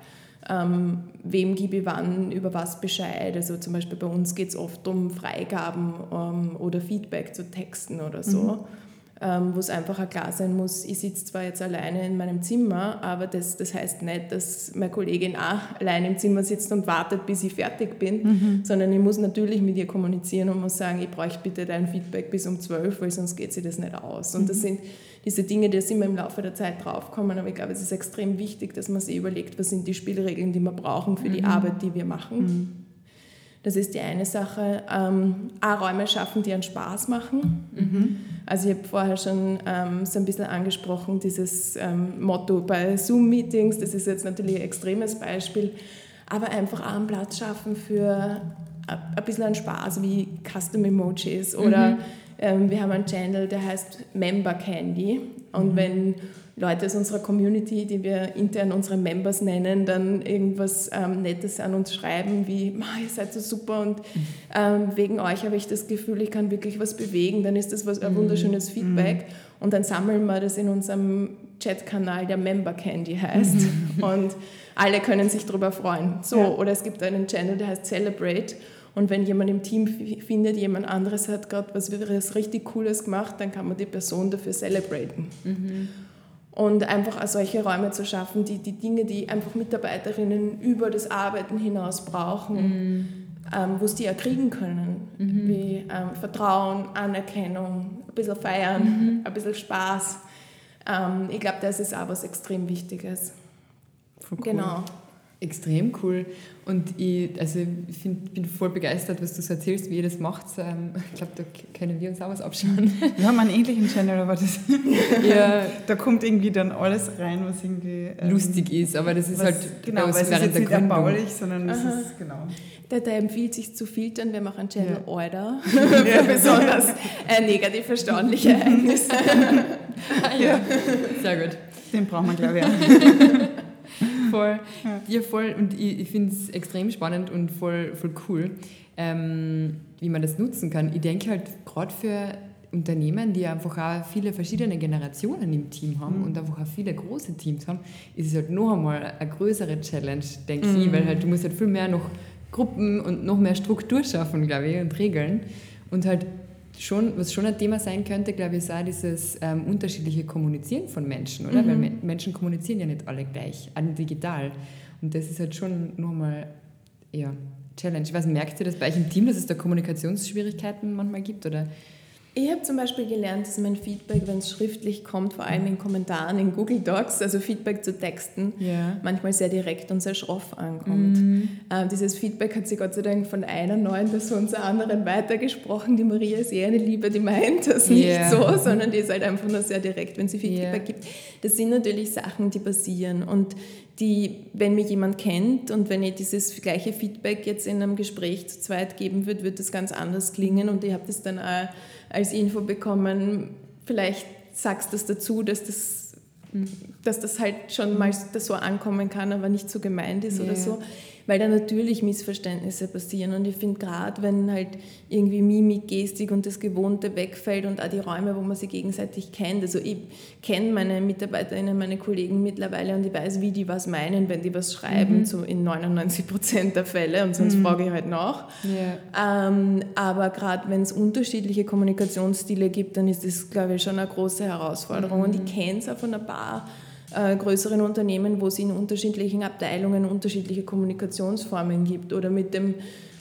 Ähm, wem gebe ich wann über was Bescheid? Also zum Beispiel bei uns geht es oft um Freigaben ähm, oder Feedback zu Texten oder so. Mhm wo es einfach auch klar sein muss, ich sitze zwar jetzt alleine in meinem Zimmer, aber das, das heißt nicht, dass meine Kollegin auch allein im Zimmer sitzt und wartet, bis ich fertig bin, mhm. sondern ich muss natürlich mit ihr kommunizieren und muss sagen, ich bräuchte bitte dein Feedback bis um zwölf, weil sonst geht sie das nicht aus. Und mhm. das sind diese Dinge, die sind wir im Laufe der Zeit draufkommen, aber ich glaube, es ist extrem wichtig, dass man sich überlegt, was sind die Spielregeln, die wir brauchen für die mhm. Arbeit, die wir machen. Mhm. Das ist die eine Sache. Ähm, auch Räume schaffen, die einen Spaß machen. Mhm. Also ich habe vorher schon ähm, so ein bisschen angesprochen, dieses ähm, Motto bei Zoom-Meetings, das ist jetzt natürlich ein extremes Beispiel, aber einfach auch einen Platz schaffen für ein bisschen einen Spaß wie Custom Emojis oder mhm. ähm, wir haben einen Channel, der heißt Member Candy und mhm. wenn Leute aus unserer Community, die wir intern unsere Members nennen, dann irgendwas ähm, Nettes an uns schreiben, wie, ihr seid so super und ähm, wegen euch habe ich das Gefühl, ich kann wirklich was bewegen, dann ist das was, ein mhm. wunderschönes Feedback mhm. und dann sammeln wir das in unserem Chatkanal, der Member Candy heißt mhm. und alle können sich darüber freuen. So, ja. oder es gibt einen Channel, der heißt Celebrate und wenn jemand im Team findet, jemand anderes hat gerade was richtig Cooles gemacht, dann kann man die Person dafür celebraten. Mhm. Und einfach auch solche Räume zu schaffen, die die Dinge, die einfach Mitarbeiterinnen über das Arbeiten hinaus brauchen, mhm. ähm, wo sie die ja kriegen können, mhm. wie ähm, Vertrauen, Anerkennung, ein bisschen feiern, mhm. ein bisschen Spaß. Ähm, ich glaube, das ist auch was extrem Wichtiges. Cool. Genau. Extrem cool. Und ich, also ich find, bin voll begeistert, was du so erzählst, wie ihr das macht. Ähm, ich glaube, da können wir uns auch was abschauen. Wir haben einen ähnlichen Channel, aber das ja. da kommt irgendwie dann alles rein, was irgendwie ähm, lustig ist. Aber das ist was, halt genau, weil es ist jetzt nicht erbaulich, sondern es ist genau. Da, da, empfiehlt sich zu filtern, wir machen Channel ja. Order für besonders äh, negativ verstandliche Ereignisse. ja. Sehr gut. Den brauchen wir, glaube ich. Voll. Ja. ja, voll. Und ich, ich finde es extrem spannend und voll, voll cool, ähm, wie man das nutzen kann. Ich denke halt gerade für Unternehmen, die einfach auch viele verschiedene Generationen im Team haben mhm. und einfach auch viele große Teams haben, ist es halt noch einmal eine größere Challenge, denke mhm. ich, weil halt du musst halt viel mehr noch Gruppen und noch mehr Struktur schaffen, glaube ich, und Regeln. Und halt schon, was schon ein Thema sein könnte, glaube ich, ist auch dieses ähm, unterschiedliche Kommunizieren von Menschen, oder? Mhm. Weil Me Menschen kommunizieren ja nicht alle gleich, alle digital. Und das ist halt schon nochmal, ja, Challenge. Was merkt ihr das bei euch im Team, dass es da Kommunikationsschwierigkeiten manchmal gibt, oder? Ich habe zum Beispiel gelernt, dass mein Feedback, wenn es schriftlich kommt, vor allem in Kommentaren in Google Docs, also Feedback zu Texten, yeah. manchmal sehr direkt und sehr schroff ankommt. Mm. Ähm, dieses Feedback hat sich Gott sei Dank von einer neuen Person zur anderen weitergesprochen. Die Maria ist eher eine Liebe, die meint das yeah. nicht so, sondern die ist halt einfach nur sehr direkt, wenn sie Feedback yeah. gibt. Das sind natürlich Sachen, die passieren und die, wenn mich jemand kennt und wenn ich dieses gleiche Feedback jetzt in einem Gespräch zu zweit geben würde, wird das ganz anders klingen und ich habe das dann auch als Info bekommen, vielleicht sagst du das dazu, dass das, dass das halt schon mal so ankommen kann, aber nicht so gemeint ist yeah. oder so weil da natürlich Missverständnisse passieren. Und ich finde gerade, wenn halt irgendwie Mimik, Gestik und das Gewohnte wegfällt und auch die Räume, wo man sich gegenseitig kennt. Also ich kenne meine MitarbeiterInnen, meine Kollegen mittlerweile und ich weiß, wie die was meinen, wenn die was schreiben, mhm. so in 99 Prozent der Fälle und sonst mhm. frage ich halt nach. Yeah. Ähm, aber gerade wenn es unterschiedliche Kommunikationsstile gibt, dann ist das, glaube ich, schon eine große Herausforderung. Mhm. Und ich kenne es auch von ein paar äh, größeren Unternehmen, wo es in unterschiedlichen Abteilungen unterschiedliche Kommunikationsformen gibt. Oder mit dem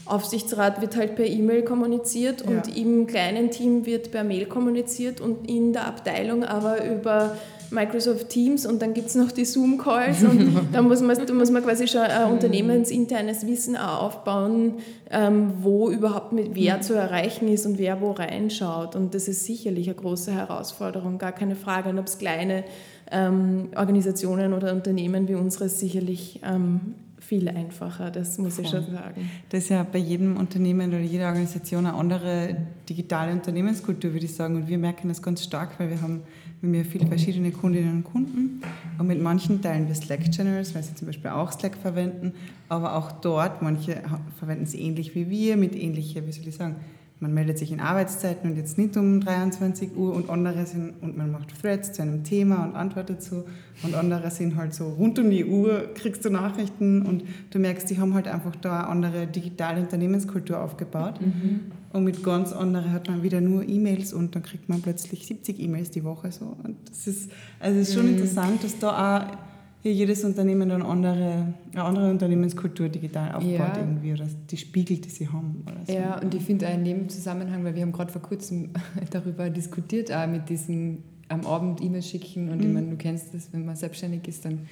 Aufsichtsrat wird halt per E-Mail kommuniziert und ja. im kleinen Team wird per Mail kommuniziert und in der Abteilung aber über Microsoft Teams und dann gibt es noch die Zoom-Calls und da muss man, da muss man quasi schon ein unternehmensinternes Wissen auch aufbauen, ähm, wo überhaupt mit wer mhm. zu erreichen ist und wer wo reinschaut. Und das ist sicherlich eine große Herausforderung, gar keine Frage. Und ob es kleine ähm, Organisationen oder Unternehmen wie unseres sicherlich ähm, viel einfacher, das muss Voll. ich schon sagen. Das ist ja bei jedem Unternehmen oder jeder Organisation eine andere digitale Unternehmenskultur, würde ich sagen. Und wir merken das ganz stark, weil wir haben, wir haben viele verschiedene Kundinnen und Kunden. Und mit manchen teilen wir Slack-Channels, weil sie zum Beispiel auch Slack verwenden. Aber auch dort, manche verwenden es ähnlich wie wir, mit ähnlicher, wie soll ich sagen, man meldet sich in Arbeitszeiten und jetzt nicht um 23 Uhr und andere sind, und man macht Threads zu einem Thema und antwortet so und andere sind halt so rund um die Uhr kriegst du Nachrichten und du merkst, die haben halt einfach da eine andere digitale Unternehmenskultur aufgebaut mhm. und mit ganz anderen hat man wieder nur E-Mails und dann kriegt man plötzlich 70 E-Mails die Woche so und das ist, also es ist schon mhm. interessant, dass da auch hier jedes Unternehmen eine andere, eine andere Unternehmenskultur digital aufbaut ja. irgendwie oder die Spiegel, die sie haben. So. Ja, und ich finde in dem Zusammenhang, weil wir haben gerade vor kurzem darüber diskutiert, auch mit diesem am Abend E-Mails schicken und mhm. ich meine, du kennst das, wenn man selbstständig ist, dann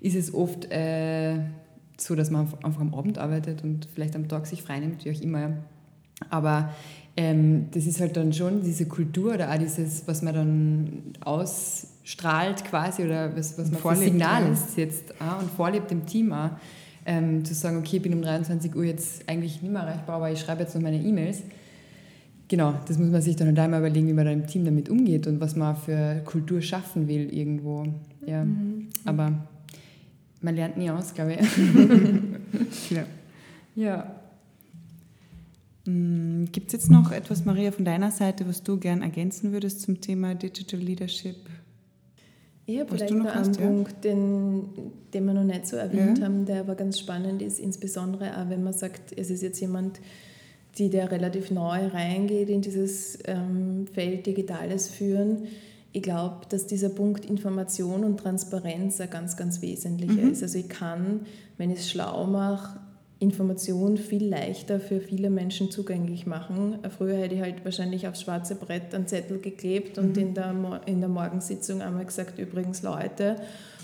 ist es oft äh, so, dass man einfach am Abend arbeitet und vielleicht am Tag sich freinimmt, wie auch immer. Aber ähm, das ist halt dann schon diese Kultur oder auch dieses, was man dann aus strahlt quasi oder was, was man vorlebt, für Signale ja. setzt auch, und vorlebt im Team auch. Ähm, zu sagen, okay, ich bin um 23 Uhr jetzt eigentlich nicht mehr erreichbar, aber ich schreibe jetzt noch meine E-Mails. Genau, das muss man sich dann halt einmal überlegen, wie man da im Team damit umgeht und was man für Kultur schaffen will irgendwo. Ja. Mhm. Aber man lernt nie aus, glaube ich. ja. ja. Mm, Gibt es jetzt noch etwas, Maria, von deiner Seite, was du gern ergänzen würdest zum Thema Digital Leadership? Ich habe vielleicht noch, einen ja? Punkt, den, den wir noch nicht so erwähnt ja. haben, der aber ganz spannend ist, insbesondere auch wenn man sagt, es ist jetzt jemand, die der relativ neu reingeht in dieses ähm, Feld Digitales führen. Ich glaube, dass dieser Punkt Information und Transparenz ein ganz, ganz wesentlicher mhm. ist. Also ich kann, wenn ich es schlau mache, Information viel leichter für viele Menschen zugänglich machen. Früher hätte ich halt wahrscheinlich aufs schwarze Brett einen Zettel geklebt und mhm. in, der, in der Morgensitzung einmal gesagt, übrigens Leute.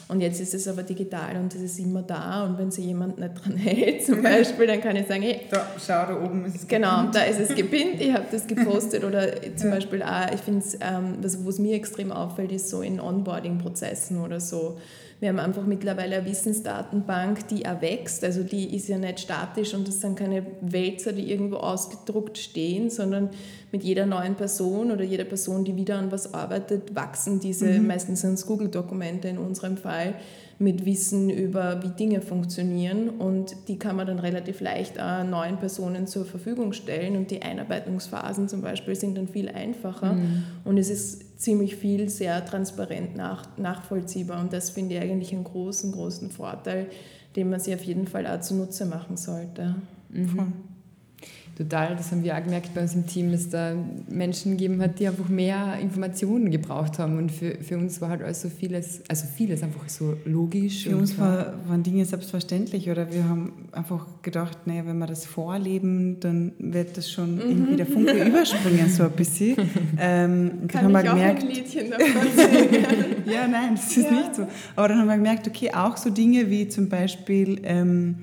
Und jetzt ist es aber digital und es ist immer da. Und wenn sich jemand nicht dran hält, zum Beispiel, dann kann ich sagen, hey, da, schau, da oben ist es Genau, gepinnt. da ist es gepinnt, ich habe das gepostet. Oder zum ja. Beispiel auch, ich finde es, ähm, wo es mir extrem auffällt, ist so in Onboarding-Prozessen oder so wir haben einfach mittlerweile eine Wissensdatenbank, die auch wächst. Also die ist ja nicht statisch und das sind keine Wälzer, die irgendwo ausgedruckt stehen, sondern mit jeder neuen Person oder jeder Person, die wieder an was arbeitet, wachsen diese, mhm. meistens sind es Google-Dokumente in unserem Fall, mit Wissen über, wie Dinge funktionieren und die kann man dann relativ leicht auch neuen Personen zur Verfügung stellen und die Einarbeitungsphasen zum Beispiel sind dann viel einfacher mhm. und es ist ziemlich viel sehr transparent nach, nachvollziehbar und das finde ich eigentlich einen großen, großen Vorteil, den man sich auf jeden Fall auch zunutze machen sollte. Mhm total, das haben wir auch gemerkt bei uns im Team, dass da Menschen gegeben hat, die einfach mehr Informationen gebraucht haben. Und für, für uns war halt alles so vieles, also vieles einfach so logisch. Für uns war, waren Dinge selbstverständlich oder wir haben einfach gedacht, naja, wenn wir das vorleben, dann wird das schon mhm. irgendwie der Funke überspringen, so ein bisschen. Ähm, Kann dann haben ich wir gemerkt, auch ein Liedchen davon singen? ja, nein, das ist ja. nicht so. Aber dann haben wir gemerkt, okay, auch so Dinge wie zum Beispiel, ähm,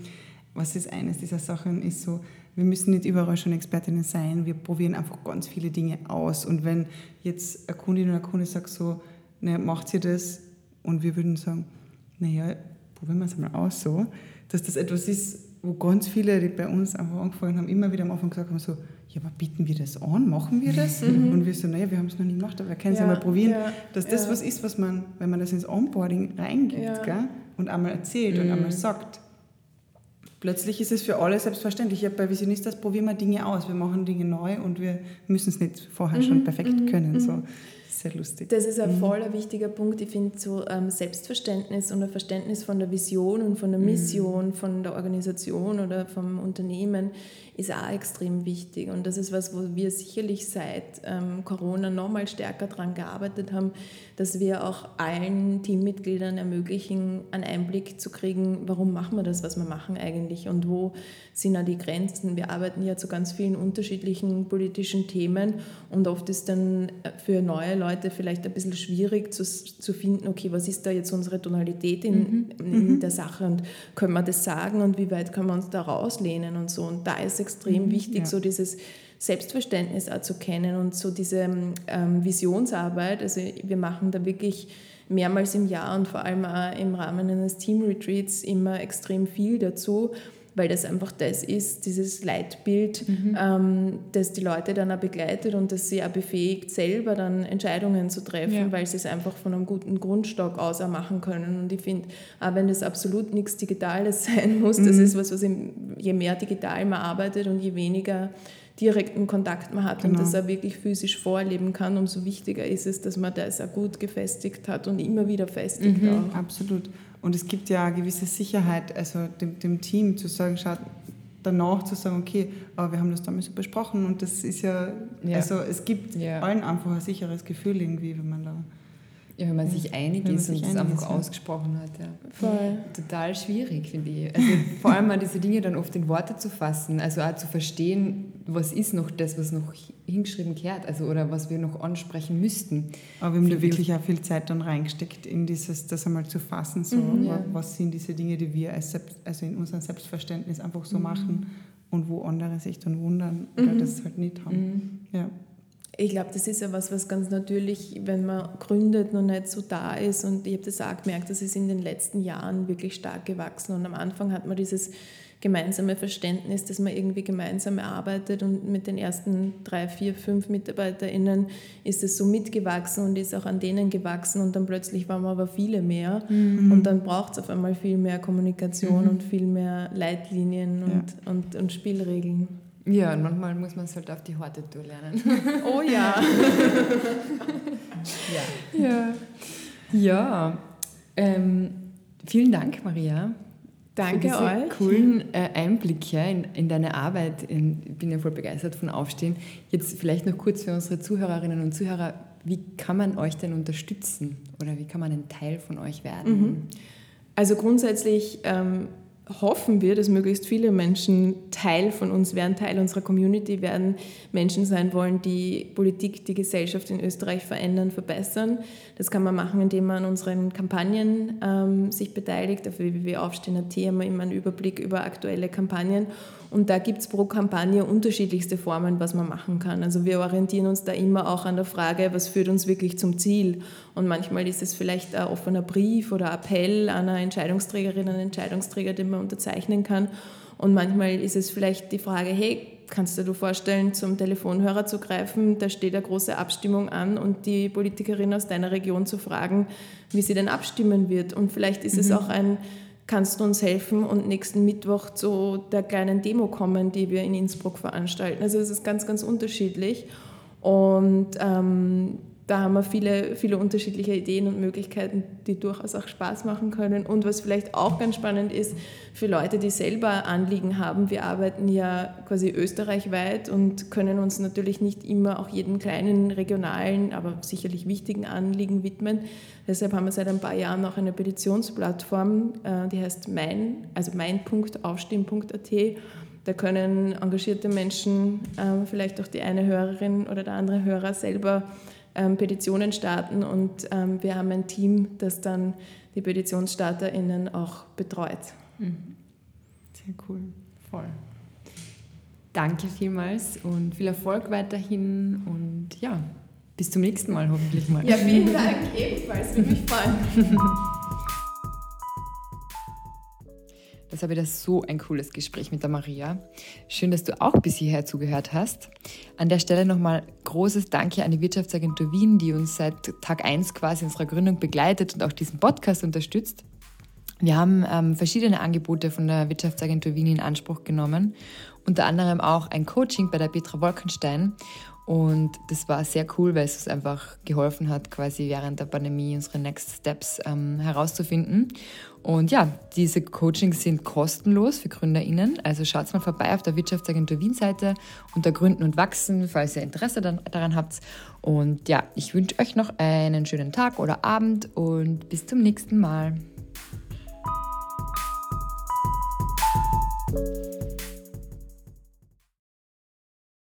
was ist eines dieser Sachen, ist so, wir müssen nicht überall schon Expertinnen sein. Wir probieren einfach ganz viele Dinge aus. Und wenn jetzt eine Kundin oder ein Kunde sagt so, ne, macht ihr das? Und wir würden sagen, naja, probieren wir es mal aus so, dass das etwas ist, wo ganz viele, die bei uns einfach angefangen haben, immer wieder am Anfang gesagt haben, so, ja, aber bieten wir das an? Machen wir das? Mhm. Und wir so, naja, wir haben es noch nie gemacht, aber wir können es ja, ja mal probieren, ja, dass das ja. was ist, was man, wenn man das ins Onboarding reingibt gell, und einmal erzählt mhm. und einmal sagt, plötzlich ist es für alle selbstverständlich. Ja, bei Visionistas probieren wir Dinge aus, wir machen Dinge neu und wir müssen es nicht vorher mhm, schon perfekt mhm, können. So. Mhm. Sehr lustig. Das ist ein mhm. voller wichtiger Punkt. Ich finde so ähm, Selbstverständnis und ein Verständnis von der Vision und von der mhm. Mission, von der Organisation oder vom Unternehmen ist auch extrem wichtig. Und das ist was, wo wir sicherlich seit ähm, Corona nochmal stärker daran gearbeitet haben, dass wir auch allen Teammitgliedern ermöglichen, einen Einblick zu kriegen, warum machen wir das, was wir machen eigentlich und wo sind auch die Grenzen. Wir arbeiten ja zu ganz vielen unterschiedlichen politischen Themen und oft ist dann für neue Leute vielleicht ein bisschen schwierig zu, zu finden, okay, was ist da jetzt unsere Tonalität in, mhm. in mhm. der Sache und können wir das sagen und wie weit können wir uns da rauslehnen und so. Und da ist extrem wichtig, ja. so dieses Selbstverständnis auch zu kennen und so diese ähm, Visionsarbeit. Also wir machen da wirklich mehrmals im Jahr und vor allem auch im Rahmen eines Team-Retreats immer extrem viel dazu, weil das einfach das ist, dieses Leitbild, mhm. ähm, das die Leute dann auch begleitet und das sie auch befähigt, selber dann Entscheidungen zu treffen, ja. weil sie es einfach von einem guten Grundstock aus auch machen können. Und ich finde, auch wenn das absolut nichts Digitales sein muss, mhm. das ist was, was je mehr digital man arbeitet und je weniger direkten Kontakt man hat genau. und das er wirklich physisch vorleben kann, umso wichtiger ist es, dass man das auch gut gefestigt hat und immer wieder festigt. Mhm. Absolut. Und es gibt ja eine gewisse Sicherheit, also dem, dem Team zu sagen, schaut, danach zu sagen, okay, aber wir haben das damals besprochen und das ist ja, ja. also es gibt ja. allen einfach ein sicheres Gefühl irgendwie, wenn man da ja, wenn man sich einig wenn ist und es einfach ist, ausgesprochen hat. Ja. Voll. Total schwierig, finde ich. Also vor allem mal diese Dinge dann oft in Worte zu fassen, also auch zu verstehen, was ist noch das, was noch hingeschrieben gehört, also oder was wir noch ansprechen müssten. Aber wir haben da wirklich auch viel Zeit dann reingesteckt, in dieses, das einmal zu fassen, so, mhm, ja. was sind diese Dinge, die wir als Selbst, also in unserem Selbstverständnis einfach so mhm. machen und wo andere sich dann wundern oder mhm. das halt nicht haben. Mhm. Ja. Ich glaube, das ist ja was, was ganz natürlich, wenn man gründet, noch nicht so da ist. Und ich habe das auch gemerkt, das ist in den letzten Jahren wirklich stark gewachsen. Und am Anfang hat man dieses gemeinsame Verständnis, dass man irgendwie gemeinsam arbeitet und mit den ersten drei, vier, fünf MitarbeiterInnen ist es so mitgewachsen und ist auch an denen gewachsen und dann plötzlich waren wir aber viele mehr mhm. und dann braucht es auf einmal viel mehr Kommunikation mhm. und viel mehr Leitlinien und, ja. und, und Spielregeln. Ja, und manchmal muss man es halt auf die harte Tour lernen. Oh ja. ja. Ja. Ja. Ähm, vielen Dank, Maria. Danke für euch. coolen äh, Einblicke in, in deine Arbeit. In, ich bin ja voll begeistert von Aufstehen. Jetzt vielleicht noch kurz für unsere Zuhörerinnen und Zuhörer. Wie kann man euch denn unterstützen oder wie kann man ein Teil von euch werden? Mhm. Also grundsätzlich ähm, hoffen wir, dass möglichst viele Menschen Teil von uns werden, Teil unserer Community werden, Menschen sein wollen, die Politik, die Gesellschaft in Österreich verändern, verbessern. Das kann man machen, indem man an unseren Kampagnen ähm, sich beteiligt. Auf www.aufstehen.at haben wir immer einen Überblick über aktuelle Kampagnen. Und da gibt es pro Kampagne unterschiedlichste Formen, was man machen kann. Also wir orientieren uns da immer auch an der Frage, was führt uns wirklich zum Ziel. Und manchmal ist es vielleicht ein offener Brief oder Appell an eine Entscheidungsträgerin, einen Entscheidungsträger, den man unterzeichnen kann. Und manchmal ist es vielleicht die Frage, hey, kannst du dir vorstellen, zum Telefonhörer zu greifen, da steht eine große Abstimmung an und die Politikerin aus deiner Region zu fragen, wie sie denn abstimmen wird. Und vielleicht ist mhm. es auch ein kannst du uns helfen und nächsten Mittwoch zu der kleinen Demo kommen, die wir in Innsbruck veranstalten. Also es ist ganz, ganz unterschiedlich. Und ähm, da haben wir viele, viele unterschiedliche Ideen und Möglichkeiten, die durchaus auch Spaß machen können. Und was vielleicht auch ganz spannend ist, für Leute, die selber Anliegen haben, wir arbeiten ja quasi österreichweit und können uns natürlich nicht immer auch jeden kleinen regionalen, aber sicherlich wichtigen Anliegen widmen. Deshalb haben wir seit ein paar Jahren auch eine Petitionsplattform, äh, die heißt mein, also mein.aufstehen.at. Da können engagierte Menschen, äh, vielleicht auch die eine Hörerin oder der andere Hörer selber ähm, Petitionen starten und ähm, wir haben ein Team, das dann die PetitionsstarterInnen auch betreut. Mhm. Sehr cool, voll. Danke vielmals und viel Erfolg weiterhin und ja, bis zum nächsten Mal hoffentlich mal. Ja, vielen Dank ebenfalls, würde mich freuen. Das ich das so ein cooles Gespräch mit der Maria. Schön, dass du auch bis hierher zugehört hast. An der Stelle nochmal großes Danke an die Wirtschaftsagentur Wien, die uns seit Tag 1 quasi unserer Gründung begleitet und auch diesen Podcast unterstützt. Wir haben ähm, verschiedene Angebote von der Wirtschaftsagentur Wien in Anspruch genommen, unter anderem auch ein Coaching bei der Petra Wolkenstein. Und das war sehr cool, weil es uns einfach geholfen hat, quasi während der Pandemie unsere Next Steps ähm, herauszufinden. Und ja, diese Coachings sind kostenlos für GründerInnen. Also schaut mal vorbei auf der Wirtschaftsagentur Wien-Seite unter Gründen und Wachsen, falls ihr Interesse daran habt. Und ja, ich wünsche euch noch einen schönen Tag oder Abend und bis zum nächsten Mal.